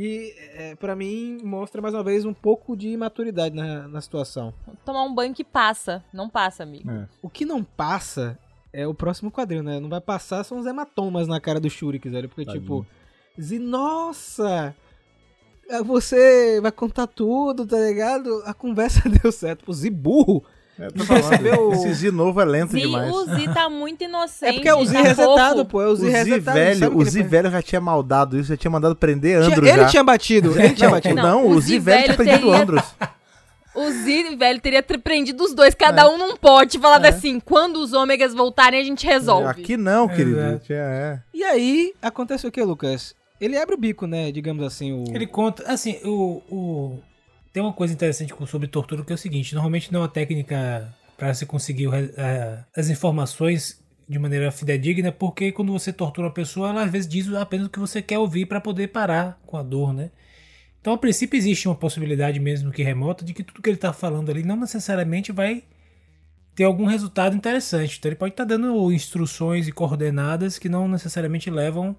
Que, é, para mim, mostra mais uma vez um pouco de maturidade na, na situação. Tomar um banho que passa. Não passa, amigo. O que não passa é o próximo quadril, né? Não vai passar são os hematomas na cara do Shuriken, velho. Porque, Tadinho. tipo, Zi, nossa! é, Você vai contar tudo, tá ligado? A conversa deu certo. Pô, Zi burro. É, tô falando, Percebeu? esse Z novo é lento Zi, demais. o Zi tá muito inocente. É porque é o Zi tá resetado, fofo. pô. É o O Zi Z resetado. velho, o Z velho já tinha maldado isso, já tinha mandado prender Andros Ele já. tinha batido. Ele tinha Não, batido. não, Não, o o Z Z velho tinha prendido teria- Andros. O Zi, velho, teria prendido os dois, cada um num pote. Falado É. assim, quando os ômegas voltarem, a gente resolve. Aqui não, querido. Exato. Tinha- é. E aí, acontece o que, Lucas? Ele abre o bico, né? Digamos assim, o... Ele conta, assim, o, o tem uma coisa interessante sobre tortura que é o seguinte, normalmente não é uma técnica para você conseguir as informações de maneira fidedigna, porque quando você tortura uma pessoa, ela às vezes diz apenas o que você quer ouvir para poder parar com a dor, né? Então, a princípio, existe uma possibilidade mesmo que remota de que tudo que ele está falando ali não necessariamente vai ter algum resultado interessante. Então ele pode estar dando instruções e coordenadas que não necessariamente levam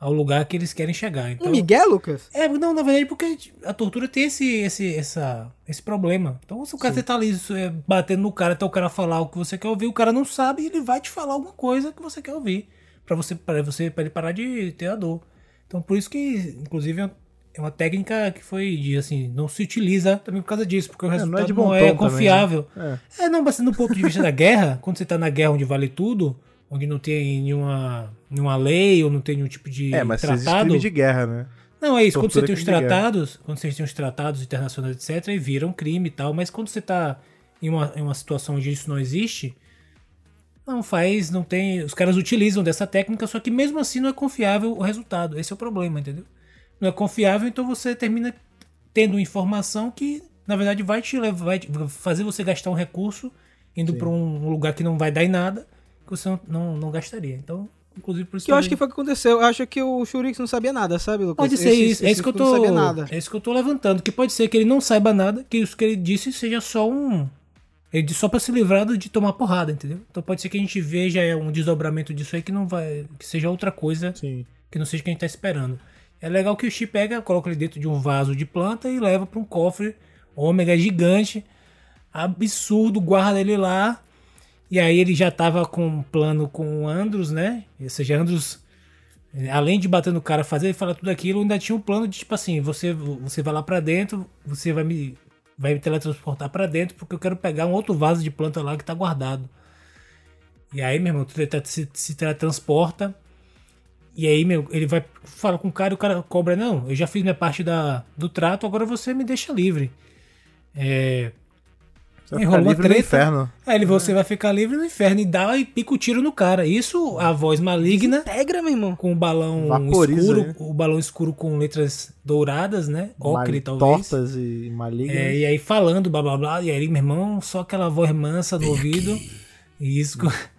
ao lugar que eles querem chegar. Então, Um Miguel, Lucas? é, não, na verdade, porque a tortura tem esse, esse, essa, esse problema. Então, se o cara tá ali é, batendo no cara até o cara falar o que você quer ouvir, o cara não sabe e ele vai te falar alguma coisa que você quer ouvir. Pra você, pra você, pra ele parar de ter a dor. Então, por isso que, inclusive, é uma técnica que foi, de, assim, não se utiliza também por causa disso, porque o não é resultado não é, tom também, confiável. né? É, não, mas no ponto de vista da guerra, quando você tá na guerra onde vale tudo, onde não tem nenhuma, nenhuma lei ou não tem nenhum tipo de É, mas existe tratado. crime de guerra, né? Não, é isso. Quando você Tortura tem os tratados, quando você tem os tratados internacionais, etc., e viram crime e tal, mas quando você tá em uma, em uma situação onde isso não existe, não faz, não tem. Os caras utilizam dessa técnica, só que mesmo assim não é confiável o resultado. Esse é o problema, entendeu? Não é confiável, então você termina tendo informação que, na verdade, vai te levar, vai te fazer você gastar um recurso indo pra um lugar que não vai dar em nada, que você não, não, não gastaria. Então, inclusive por isso Que eu acho que foi o que aconteceu. Eu acho que o Shurix não sabia nada, sabe, Lucas? Pode ser Esse- isso. É isso que eu tô. É isso que eu tô levantando. Que pode ser que ele não saiba nada, que isso que ele disse seja só um. Ele disse só pra se livrar de tomar porrada, entendeu? Então pode ser que a gente veja um desdobramento disso aí que não vai. que seja outra coisa Sim. que não seja o que a gente tá esperando. É legal que o Chi pega, coloca ele dentro de um vaso de planta e leva pra um cofre ômega gigante, absurdo, guarda ele lá. E aí ele já tava com um plano com o Andros, né? Ou seja, Andros, além de bater no cara, fazer e falar tudo aquilo, ainda tinha um plano de tipo assim, você, você vai lá pra dentro, você vai me, vai me teletransportar pra dentro, porque eu quero pegar um outro vaso de planta lá que tá guardado. E aí, meu irmão, tu tele- se, se teletransporta. E aí, meu, ele vai falar com o cara o cara cobra, não, eu já fiz minha parte da, do trato, agora você me deixa livre. É, Você vai Enrolou ficar a livre no treta. inferno. Aí ele, você vai ficar livre no inferno e dá e pica o tiro no cara. Isso, a voz maligna, Integra, meu irmão. com o balão Vaporiza, escuro, né? o balão escuro com letras douradas, né? Ocre, talvez. Tortas e malignas. É, e aí falando, blá blá blá, e aí, meu irmão, só aquela voz mansa no ouvido. E isso.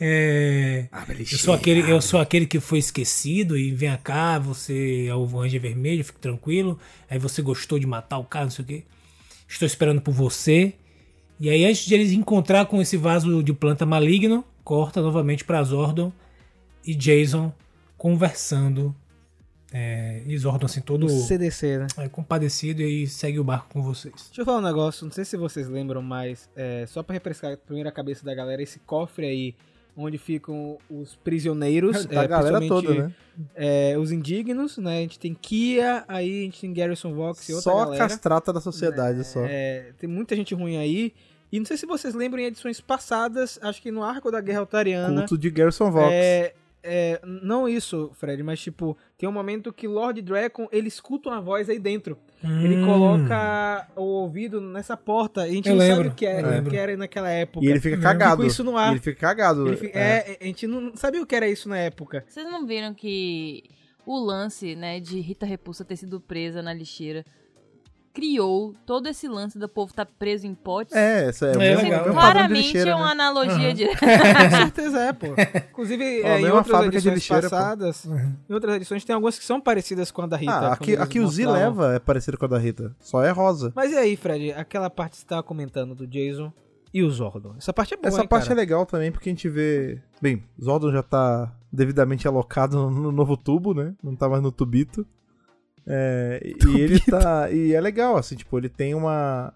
É, eu, sou aquele, eu sou aquele que foi esquecido e vem cá, você é o anjo vermelho, fique tranquilo. Aí você gostou de matar o cara, não sei o quê. Estou esperando por você. E aí, antes de eles encontrar com esse vaso de planta maligno, corta novamente para Zordon e Jason conversando. É, e Zordon assim todo CDC, né? é, compadecido e aí segue o barco com vocês. Deixa eu falar um negócio, não sei se vocês lembram, mas é, só pra refrescar a cabeça da galera, esse cofre aí, onde ficam os prisioneiros, Da é, galera toda, né? é, os indignos, né? A gente tem Kia, aí a gente tem Garrison Vox e outra Só a galera. castrata da sociedade, só. É, tem muita gente ruim aí. E não sei se vocês lembram em edições passadas, acho que no arco da Guerra Altariana. Culto de Garrison Vox. É, é, não isso, Fred, mas tipo, tem um momento que Lord Dragon, ele escuta uma voz aí dentro. Ele Hum. coloca o ouvido nessa porta e a gente Eu não sabe lembro, o que, é, eu o que era naquela época. E ele fica cagado. isso no ar. E ele fica cagado. Ele fica- É. é, a gente não sabia o que era isso na época. Vocês não viram que o lance, né, de Rita Repulsa ter sido presa na lixeira criou todo esse lance do povo estar preso em potes? É, essa é, o É, legal. de Claramente lixeira, é uma né? analogia Aham. direta. Com certeza é, pô. Inclusive, Ó, é, em outras fábrica de edições lixeira, pô. passadas, em outras edições tem algumas que são parecidas com a da Rita. Ah, aqui, aqui o Z leva é parecido com a da Rita. Só é rosa. Mas e aí, Fred, aquela parte que você tava comentando do Jason e o Zordon? Essa parte é boa, Essa hein, parte é cara? legal também porque a gente vê. Bem, Zordon já tá devidamente alocado no, no novo tubo, né? Não tá mais no tubito. É, e- ele tá. E é legal, assim, tipo, ele tem uma.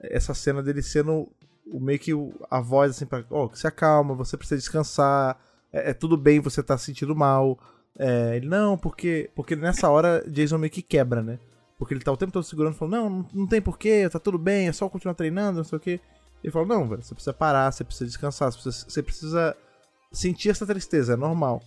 Essa cena dele sendo o meio que a voz assim pra. Ó, se acalma, você precisa descansar. É, é tudo bem você tá se sentindo mal. É, ele, não, porque. Porque nessa hora Jason meio que quebra, né? Porque ele tá o tempo todo segurando, falando, não, não, não tem porquê, tá tudo bem, é só continuar treinando, não sei o quê. Ele falou, não, velho, você precisa parar, você precisa descansar, você precisa, você precisa sentir essa tristeza, é normal.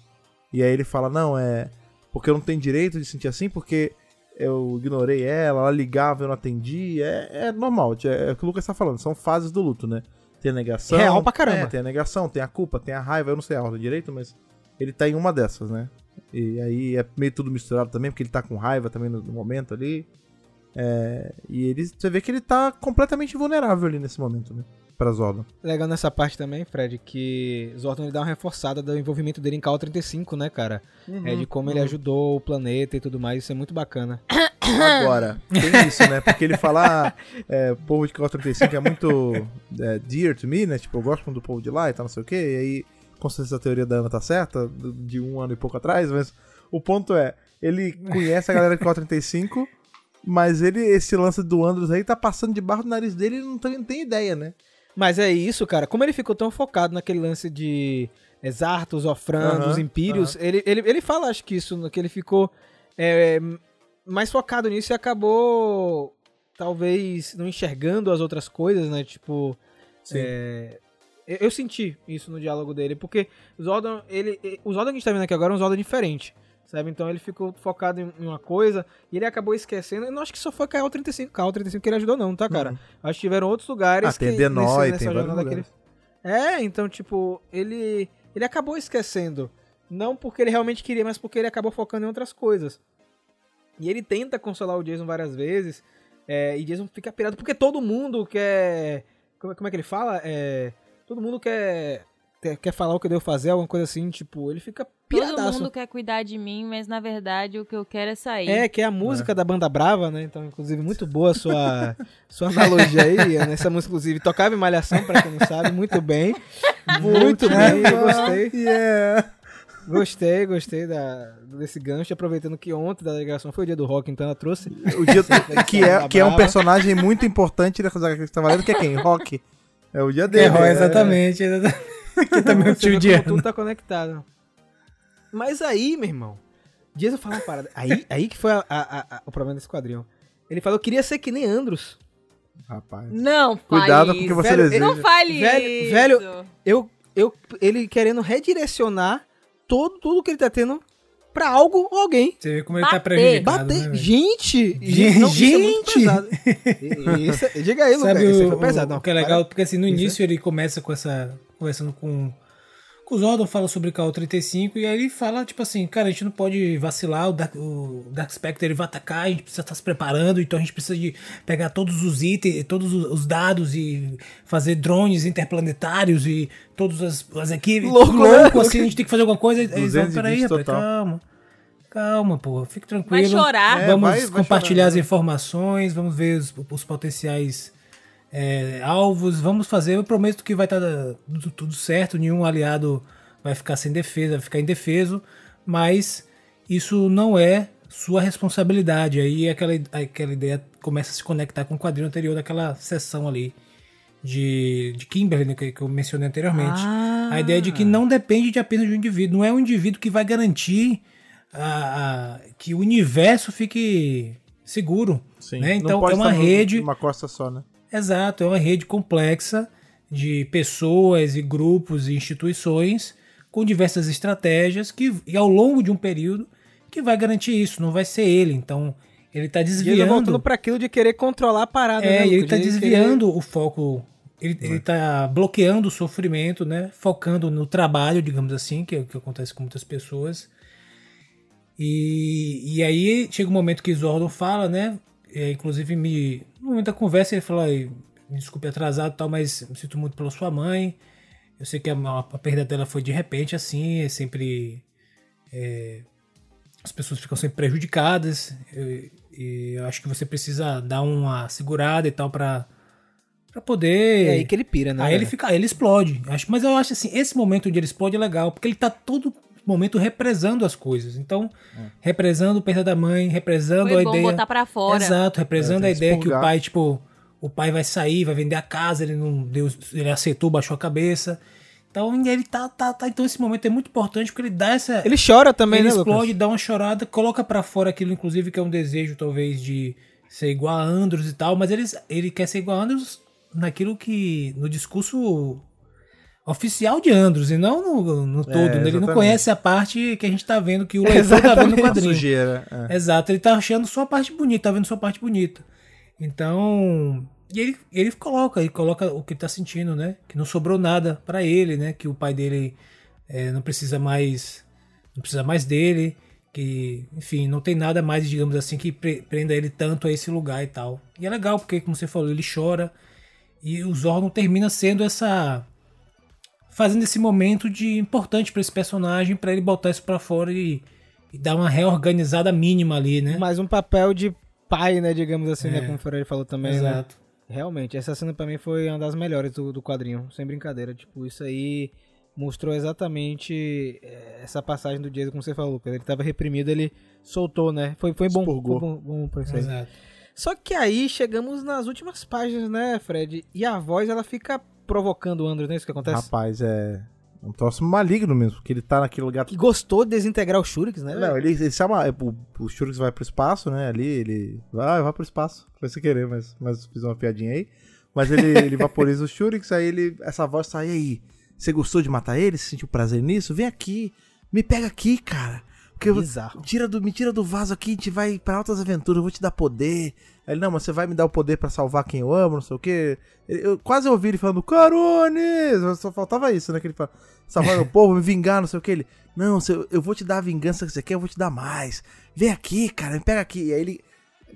E aí ele fala, não, é. Porque eu não tenho direito de sentir assim, porque eu ignorei ela, ela ligava, eu não atendi. É, é normal, é, é o que o Lucas tá falando, são fases do luto, né? Tem a negação. Real pra caramba. É, tem a negação, tem a culpa, tem a raiva, eu não sei a ordem direito, mas ele tá em uma dessas, né? E aí é meio tudo misturado também, porque ele tá com raiva também no, no momento ali. É, e ele, você vê que ele tá completamente vulnerável ali nesse momento, né? Pra Zordon. Legal nessa parte também, Fred, que Zordon ele dá uma reforçada do envolvimento dele em KO-35, né, cara? É de como ele ajudou o planeta e tudo mais, isso é muito bacana. Agora, tem isso, né? Porque ele fala, ah, é, o povo de KO-35 é muito é, dear to me, né? Tipo, eu gosto do povo de lá e tal, não sei o quê. E aí, com certeza a teoria da Ana tá certa, de um ano e pouco atrás, mas o ponto é, ele conhece a galera de KO-35, mas ele, esse lance do Andros aí, tá passando debaixo do nariz dele e ele não tem, não tem ideia, né? Mas é isso, cara. Como ele ficou tão focado naquele lance de Exartos, Ofrandos, Aham, Impírios, ele, ele, ele fala, acho que isso, que ele ficou é, mais focado nisso e acabou, talvez, não enxergando as outras coisas, né? Tipo, é, eu, eu senti isso no diálogo dele, porque o Zordon, ele, ele- o Zordon que a gente tá vendo aqui agora é um Zordon diferente. Sabe? Então ele ficou focado em uma coisa e ele acabou esquecendo. Eu não acho que só foi KO35, KO35 que ele ajudou, não, tá, cara? Acho que tiveram outros lugares. Ah, tem que, nesse- tem jornada que ele- É, então, tipo, ele. Ele acabou esquecendo. Não porque ele realmente queria, mas porque ele acabou focando em outras coisas. E ele tenta consolar o Jason várias vezes. é, e Jason fica pirado, porque todo mundo quer. Como, é- como é que ele fala? É, todo mundo quer. Quer, falar o que eu devo fazer, alguma coisa assim, tipo, ele fica Todo piradaço. mundo quer cuidar de mim, mas na verdade o que eu quero é sair. É, que é a música da banda Brava, né? Então, inclusive, muito boa a sua, sua analogia aí. né? Essa música, inclusive, tocava em Malhação, pra quem não sabe, muito bem. Muito bem, eu gostei. Yeah. Gostei, gostei da, desse gancho. Aproveitando que ontem da delegação foi o dia do rock, então ela trouxe. O dia, que, é, que é um personagem muito importante que você tá valendo, que é quem? Rock. É o dia É, dele. Roy, né? exatamente. exatamente. que também é o tio de tudo tá conectado. Mas aí, meu irmão, Jason falou uma parada. Aí, aí que foi a- a- a- o problema desse quadrinho. Ele falou, eu queria ser que nem Andros. Rapaz. Não Cuidado com o que você Velho, deseja. Não fale Velho- isso. velho, Eu, eu, ele querendo redirecionar todo, tudo que ele tá tendo pra algo ou alguém. Você vê como ele tá Bater. prejudicado. Bater. né, gente! Gente! não, isso é muito pesado. Isso é- diga aí, Lucas. Isso o, foi pesado. o Não, que é legal? para. Porque assim, no Isso é- início ele começa com essa. conversando com. O Zordon, fala sobre KO-35 e aí ele fala, tipo assim, cara, a gente não pode vacilar, o Dark, o Dark Spectre ele vai atacar, a gente precisa estar se preparando, então a gente precisa de pegar todos os itens, todos os os dados e fazer drones interplanetários e todas as, as equipes. Louco, louco né? assim, a gente tem que fazer alguma coisa. Eles vão, 220 peraí, rapaz, total. calma. Calma, pô, fique tranquilo. Vai chorar. É, Vamos vai- vai compartilhar chorar, as né? informações, vamos ver os, os potenciais é, alvos, vamos fazer. Eu prometo que vai estar tudo, tudo certo, nenhum aliado vai ficar sem defesa, vai ficar indefeso, mas isso não é sua responsabilidade. Aí aquela, aquela ideia começa a se conectar com o quadrinho anterior daquela sessão ali de, de Kimberly, né, que, que eu mencionei anteriormente. Ah. A ideia de que não depende de apenas de um indivíduo, não é um indivíduo que vai garantir a- a- que o universo fique seguro. Sim. né? Então é uma rede. Uma costa só, né? Exato, é uma rede complexa de pessoas e grupos e instituições com diversas estratégias que e ao longo de um período que vai garantir isso, não vai ser ele. Então ele está desviando. voltando pra aquilo de querer controlar a parada, É, né, e ele tá De desviando o foco. Ele, É. ele tá bloqueando o sofrimento, né? Focando no trabalho, digamos assim, que é o que acontece com muitas pessoas. E, e aí chega um momento que Zordon fala, né? É, inclusive, me, no momento da conversa, ele fala: "Ai, me desculpe atrasado e tal, mas me sinto muito pela sua mãe. Eu sei que a, a perda dela foi de repente, assim, é sempre. é, as pessoas ficam sempre prejudicadas. Eu- e eu acho que você precisa dar uma segurada e tal pra, pra poder. É aí que ele pira, né? Aí ele velho? fica, aí ele explode. Acho, mas eu acho assim, esse momento onde ele explode é legal, porque ele tá todo momento represando as coisas. Então, represando a perda da mãe, represando Foi a bom ideia. botar pra fora. Exato, represando É, a ideia que o pai, tipo, o pai vai sair, vai vender a casa, ele não deu, ele aceitou, baixou a cabeça. Então, ele tá, tá, tá, então esse momento é muito importante porque ele dá essa Ele chora também, ele né, explode, Lucas? dá uma chorada, coloca pra fora aquilo, inclusive, que é um desejo, talvez, de ser igual a Andros e tal, mas ele, ele quer ser igual a Andros naquilo que. no discurso oficial de Andros, e não no, no todo. né? Ele não conhece a parte que a gente tá vendo, que o leitor tá vendo no quadrinho. sujeira. é. Exato, ele tá achando só a parte bonita, tá vendo só a parte bonita. Então. E ele, ele coloca, ele coloca o que ele tá sentindo, né? Que não sobrou nada pra ele, né? Que o pai dele é, não precisa mais. Não precisa mais dele. Que, enfim, não tem nada mais, digamos assim, que pre- prenda ele tanto a esse lugar e tal. E é legal, porque, como você falou, ele chora. E o Zordon termina sendo essa fazendo esse momento de importante para esse personagem para ele botar isso para fora e, e, dar uma reorganizada mínima ali, né? Mais um papel de pai, né, digamos assim, né, É. como o Ferreira falou também, né? Exato. Realmente, essa cena pra mim foi uma das melhores do, do quadrinho, sem brincadeira. Tipo, isso aí mostrou exatamente eh, essa passagem do Jason, como você falou, Lucas. Ele tava reprimido, ele soltou, né? Foi, foi bom, foi bom, bom pra isso aí. Exato. Só que aí chegamos nas últimas páginas, né, Fred? E a voz, ela fica provocando o Andrew, não é isso que acontece? Rapaz, é um troço maligno mesmo, porque ele tá naquele lugar. Que gostou de desintegrar o Shurix, né? Não, ele, ele chama. O, o Shurix vai pro espaço, né? Ali, ele. Vai, vai pro espaço. Foi sem querer, mas, mas fiz uma piadinha aí. Mas ele, ele vaporiza o Shurix, aí ele. Essa voz sai aí. Você gostou de matar ele? Você sentiu prazer nisso? Vem aqui. Me pega aqui, cara. Porque Bizarro. tira do, me tira do vaso aqui, a gente vai pra altas aventuras, eu vou te dar poder. Aí ele, não, mas você vai me dar o poder pra salvar quem eu amo, não sei o quê. Eu, quase ouvi ele falando, Carones! Só faltava isso, né? Que ele fala, salvar o povo, me vingar, não sei o que. Ele, não, eu vou te dar a vingança que você quer, eu vou te dar mais. Vem aqui, cara, me pega aqui. E aí ele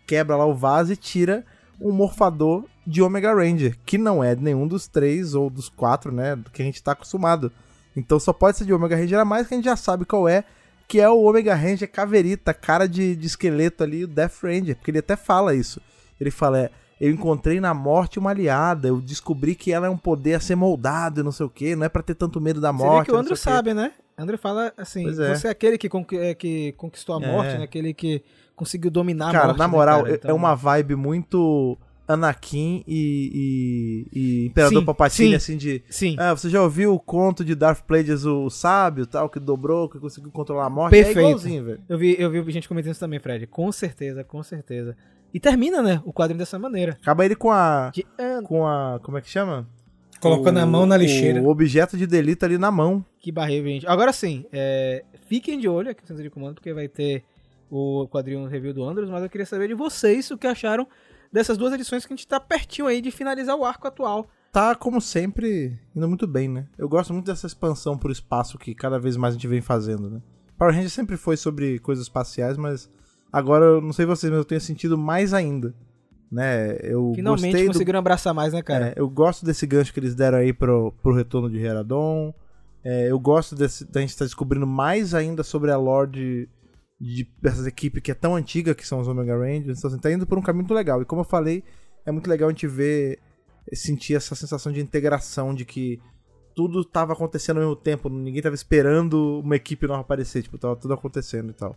quebra lá o vaso e tira um morfador de Omega Ranger, que não é nenhum dos três ou dos quatro, né? Que a gente tá acostumado. Então só pode ser de Omega Ranger, a mais que a gente já sabe qual é, que é o Omega Ranger Caverita, cara de, de esqueleto ali, o Death Ranger, porque ele até fala isso. Ele fala, é, eu encontrei na morte uma aliada, eu descobri que ela é um poder a ser moldado e não sei o que, não é pra ter tanto medo da Você vê morte. que o Andrew sabe, né? Andrew fala assim, é. você é aquele que, conqui- é, que conquistou a É. morte, né? Aquele que conseguiu dominar a Cara, morte. na né, moral, cara? é- Então- é uma vibe muito Anakin e, e, e Imperador Sim, Palpatine, sim. assim, de... Sim, Ah, você já ouviu o conto de Darth Plagueis, o sábio, tal, que dobrou, que conseguiu controlar a morte? Perfeito. É igualzinho, velho. eu vi, eu vi gente comentando isso também, Fred. Com certeza, com certeza. E termina, né, o quadrinho dessa maneira. Acaba ele com a... De Com a... Como é que chama? Colocando a mão na lixeira. O objeto de delito ali na mão. Que barreira, gente. Agora sim, é, fiquem de olho aqui no Centro de Comando, porque vai ter o quadrinho review do Andros, mas eu queria saber de vocês o que acharam dessas duas edições que a gente tá pertinho aí de finalizar o arco atual. Tá, como sempre, indo muito bem, né? Eu gosto muito dessa expansão pro espaço que cada vez mais a gente vem fazendo, né? Power Rangers sempre foi sobre coisas espaciais, mas agora, eu não sei vocês, mas eu tenho sentido mais ainda, né? Eu Finalmente gostei do conseguiram abraçar mais, né, cara? É, eu gosto desse gancho que eles deram aí pro, pro retorno de Heradon. É, eu gosto desse, da gente estar descobrindo mais ainda sobre a lore de, de- dessas equipes que é tão antiga, que são os Omega Rangers. Então, assim, tá indo por um caminho muito legal. E como eu falei, é muito legal a gente ver, sentir essa sensação de integração, de que tudo tava acontecendo ao mesmo tempo, ninguém tava esperando uma equipe nova aparecer, tipo, tava tudo acontecendo e tal.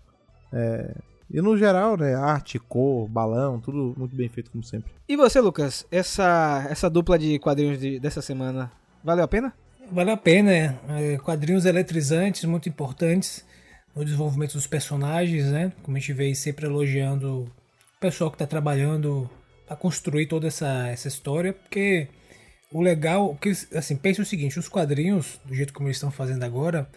É, e no geral, né, arte, cor, balão, tudo muito bem feito como sempre. E você, Lucas? Essa, essa dupla de quadrinhos de- dessa semana valeu a pena? Vale a pena, é. É, quadrinhos eletrizantes, muito importantes no desenvolvimento dos personagens, né? Como a gente vê sempre elogiando o pessoal que está trabalhando para construir toda essa, essa história, porque o legal, porque, assim, pense o seguinte, os quadrinhos, do jeito como eles estão fazendo agora,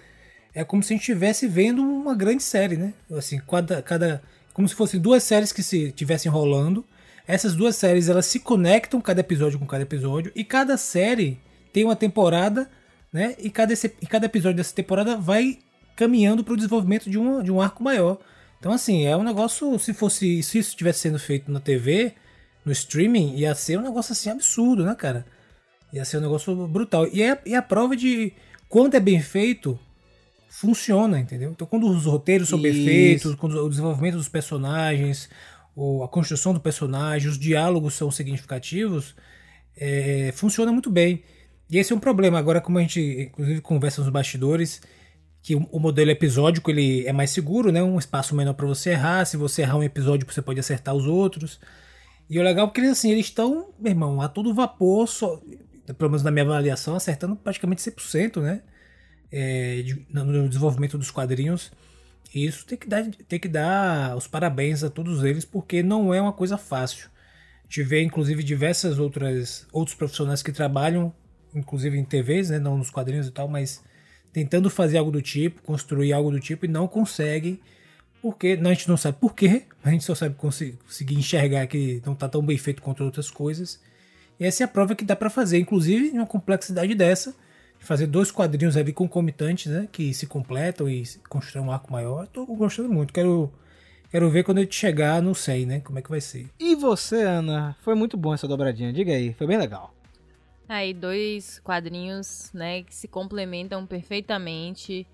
é como se a gente estivesse vendo uma grande série, né? Assim, cada, cada, como se fossem duas séries que se tivessem rolando. Essas duas séries elas se conectam cada episódio com cada episódio e cada série tem uma temporada, né? E cada, e cada episódio dessa temporada vai caminhando para o desenvolvimento de um, de um arco maior. Então, assim, é um negócio. Se fosse. Se isso estivesse sendo feito na TV, no streaming, ia ser um negócio assim absurdo, né, cara? Ia ser um negócio brutal. E é, é a prova de quando é bem feito, funciona, entendeu? Então, quando os roteiros são bem Isso. feitos, quando o desenvolvimento dos personagens, ou a construção do personagem, os diálogos são significativos, é, funciona muito bem. E esse é um problema. Agora, como a gente, inclusive, conversa nos bastidores, que o, modelo episódico ele é mais seguro, né? Um espaço menor para você errar. Se você errar um episódio, você pode acertar os outros. E o legal é que eles, assim, eles estão, meu irmão, a todo vapor, só, pelo menos na minha avaliação, acertando praticamente 100%, né? É, de- no desenvolvimento dos quadrinhos. E isso tem que, dar, tem que dar os parabéns a todos eles, porque não é uma coisa fácil. Vê, inclusive, diversas outras outros profissionais que trabalham, inclusive em TVs, né, não nos quadrinhos e tal, mas tentando fazer algo do tipo, construir algo do tipo e não conseguem, porque não, a gente não sabe por quê, a gente só sabe conseguir enxergar que não está tão bem feito quanto outras coisas. E essa é a prova que dá para fazer, inclusive em uma complexidade dessa, de fazer dois quadrinhos ali concomitantes, né, que se completam e constroem um arco maior. Tô gostando muito, quero quero ver quando gente chegar no 100, né, como é que vai ser. E você, Ana? Foi muito bom essa dobradinha. Diga aí, foi bem legal. Aí, dois quadrinhos, né, que se complementam perfeitamente.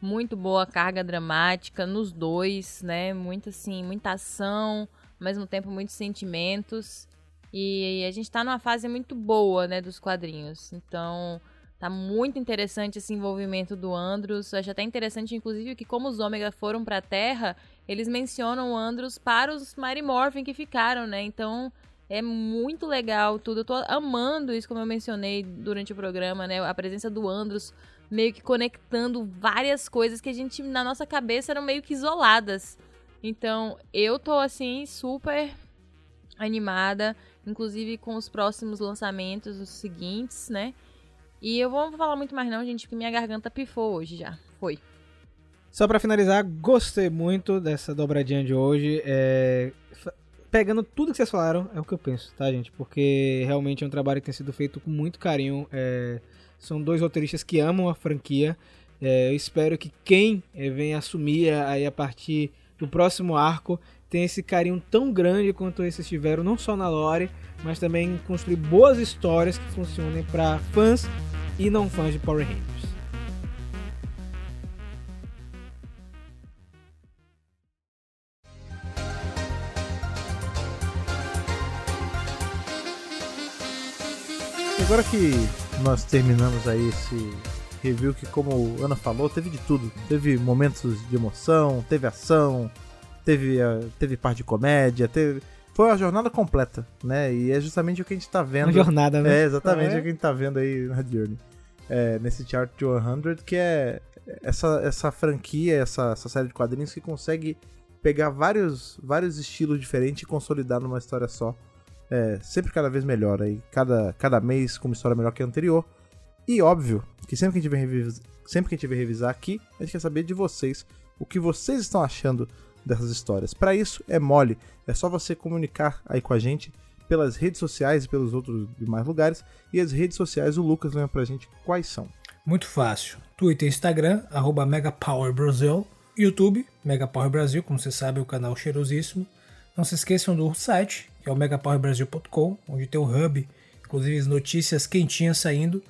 Muito boa carga dramática nos dois, né? Muita, assim, muita ação, ao mesmo tempo muitos sentimentos. E a gente tá numa fase muito boa, né, dos quadrinhos. Então, tá muito interessante esse envolvimento do Andros. Acho até interessante, inclusive, que como os Ômega foram pra Terra, eles mencionam o Andros para os Mighty Morphin que ficaram, né? Então, é muito legal tudo. Eu tô amando isso, como eu mencionei durante o programa, né? A presença do Andros meio que conectando várias coisas que a gente, na nossa cabeça, eram meio que isoladas. Então, eu tô, assim, super animada, inclusive com os próximos lançamentos, os seguintes, né? E eu vou falar muito mais não, gente, porque minha garganta pifou hoje já. Foi. Só para finalizar, gostei muito dessa dobradinha de hoje. É, pegando tudo que vocês falaram, é o que eu penso, tá, gente? Porque realmente é um trabalho que tem sido feito com muito carinho. É, são dois roteiristas que amam a franquia. É, eu espero que quem é, venha assumir aí a partir do próximo arco tenha esse carinho tão grande quanto esses tiveram, não só na lore, mas também construir boas histórias que funcionem para fãs e não fãs de Power Rangers. Agora que nós terminamos aí esse review que, como Ana falou, teve de tudo. Teve momentos de emoção, teve ação, teve, uh, teve parte de comédia, teve... Foi uma jornada completa, né? E é justamente o que a gente tá vendo. Uma jornada, né? É, exatamente é. o que a gente tá vendo aí na Journey. É, nesse Chart 100, que é essa, essa franquia, essa, essa série de quadrinhos que consegue pegar vários, vários estilos diferentes e consolidar numa história só é, sempre cada vez melhor aí, cada, cada mês com uma história melhor que a anterior. E óbvio que sempre que a gente vem revisar, sempre que a gente vem revisar aqui, a gente quer saber de vocês o que vocês estão achando dessas histórias. Para isso é mole, é só você comunicar aí com a gente pelas redes sociais e pelos outros demais lugares. E as redes sociais, o Lucas lembra pra gente quais são. Muito fácil. Twitter e Instagram, arroba MegaPowerBrasil. YouTube, Megapower Brasil, como você sabe, é o canal cheirosíssimo. Não se esqueçam do site, que é o megapowerbrasil.com, onde tem o hub, inclusive as notícias quentinhas saindo.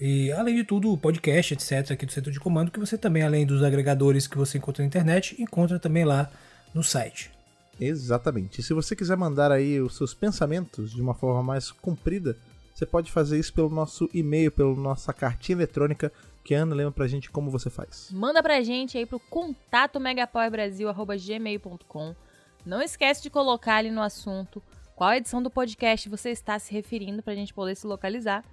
E além de tudo, o podcast, etc., aqui do Centro de Comando, que você também, além dos agregadores que você encontra na internet, encontra também lá no site. Exatamente. E se você quiser mandar aí os seus pensamentos de uma forma mais comprida, você pode fazer isso pelo nosso e-mail, pela nossa cartinha eletrônica, que a Ana lembra pra gente como você faz. Manda pra gente aí pro contato megapowerbrasil.gmail.com não esquece de colocar ali no assunto qual edição do podcast você está se referindo para a gente poder se localizar.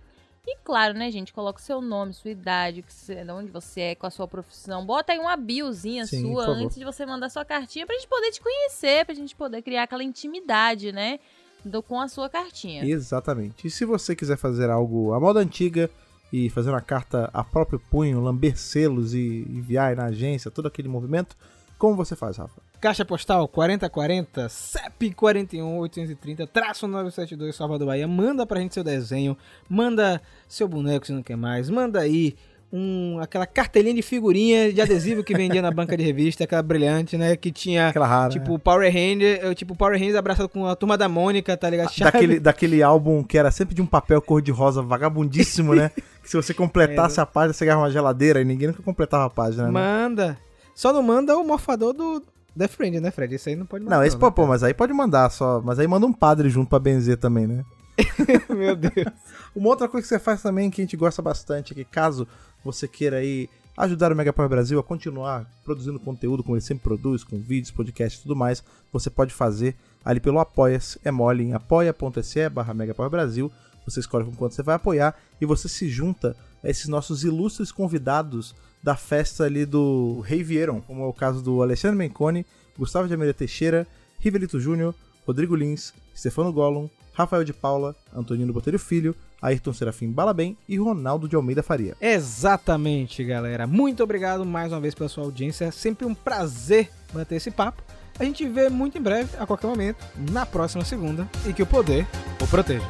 E claro, né, gente, coloca o seu nome, sua idade, de onde você é, com a sua profissão. Bota aí uma biozinha Sim, sua antes de você mandar sua cartinha pra gente poder te conhecer, pra gente poder criar aquela intimidade, né? Do, com a sua cartinha. Exatamente. E se você quiser fazer algo à moda antiga e fazer uma carta a próprio punho, lamber selos e enviar na agência, todo aquele movimento, como você faz, Rafa? Caixa postal 4040 CEP 41830 traço 972 Salvador Bahia. Manda pra gente seu desenho, manda seu boneco se não quer mais, manda aí um, aquela cartelinha de figurinha de adesivo que vendia na banca de revista, aquela brilhante, né? Que tinha, rara, tipo, é. Power Ranger, tipo, Power Rangers abraçado com a turma da Mônica, tá ligado? Daquele, daquele álbum que era sempre de um papel cor-de-rosa vagabundíssimo, né? que se você completasse é, a página, você ganhava uma geladeira e ninguém nunca completava a página, né? Manda. Só não manda o morfador do Death Friend, né, Fred? Isso aí não pode mandar. Não, esse, não, pô, né, pô, mas aí pode mandar só. Mas aí manda um padre junto pra benzer também, né? Meu Deus. Uma outra coisa que você faz também que a gente gosta bastante é que caso você queira aí ajudar o Mega Power Brasil a continuar produzindo conteúdo como ele sempre produz, com vídeos, podcasts e tudo mais, você pode fazer ali pelo Apoia-se, é mole em apoia.se barra Mega Power Brasil, você escolhe com quanto você vai apoiar e você se junta a esses nossos ilustres convidados da festa ali do Rei Vieron, como é o caso do Alexandre Menconi, Gustavo de Amelia Teixeira, Rivelito Júnior, Rodrigo Lins, Stefano Gollum, Rafael de Paula, Antonino Botelho Filho, Ayrton Serafim Balabem e Ronaldo de Almeida Faria. Exatamente, galera. Muito obrigado mais uma vez pela sua audiência. É sempre um prazer bater esse papo. A gente vê muito em breve, a qualquer momento, na próxima segunda, e que o poder o proteja.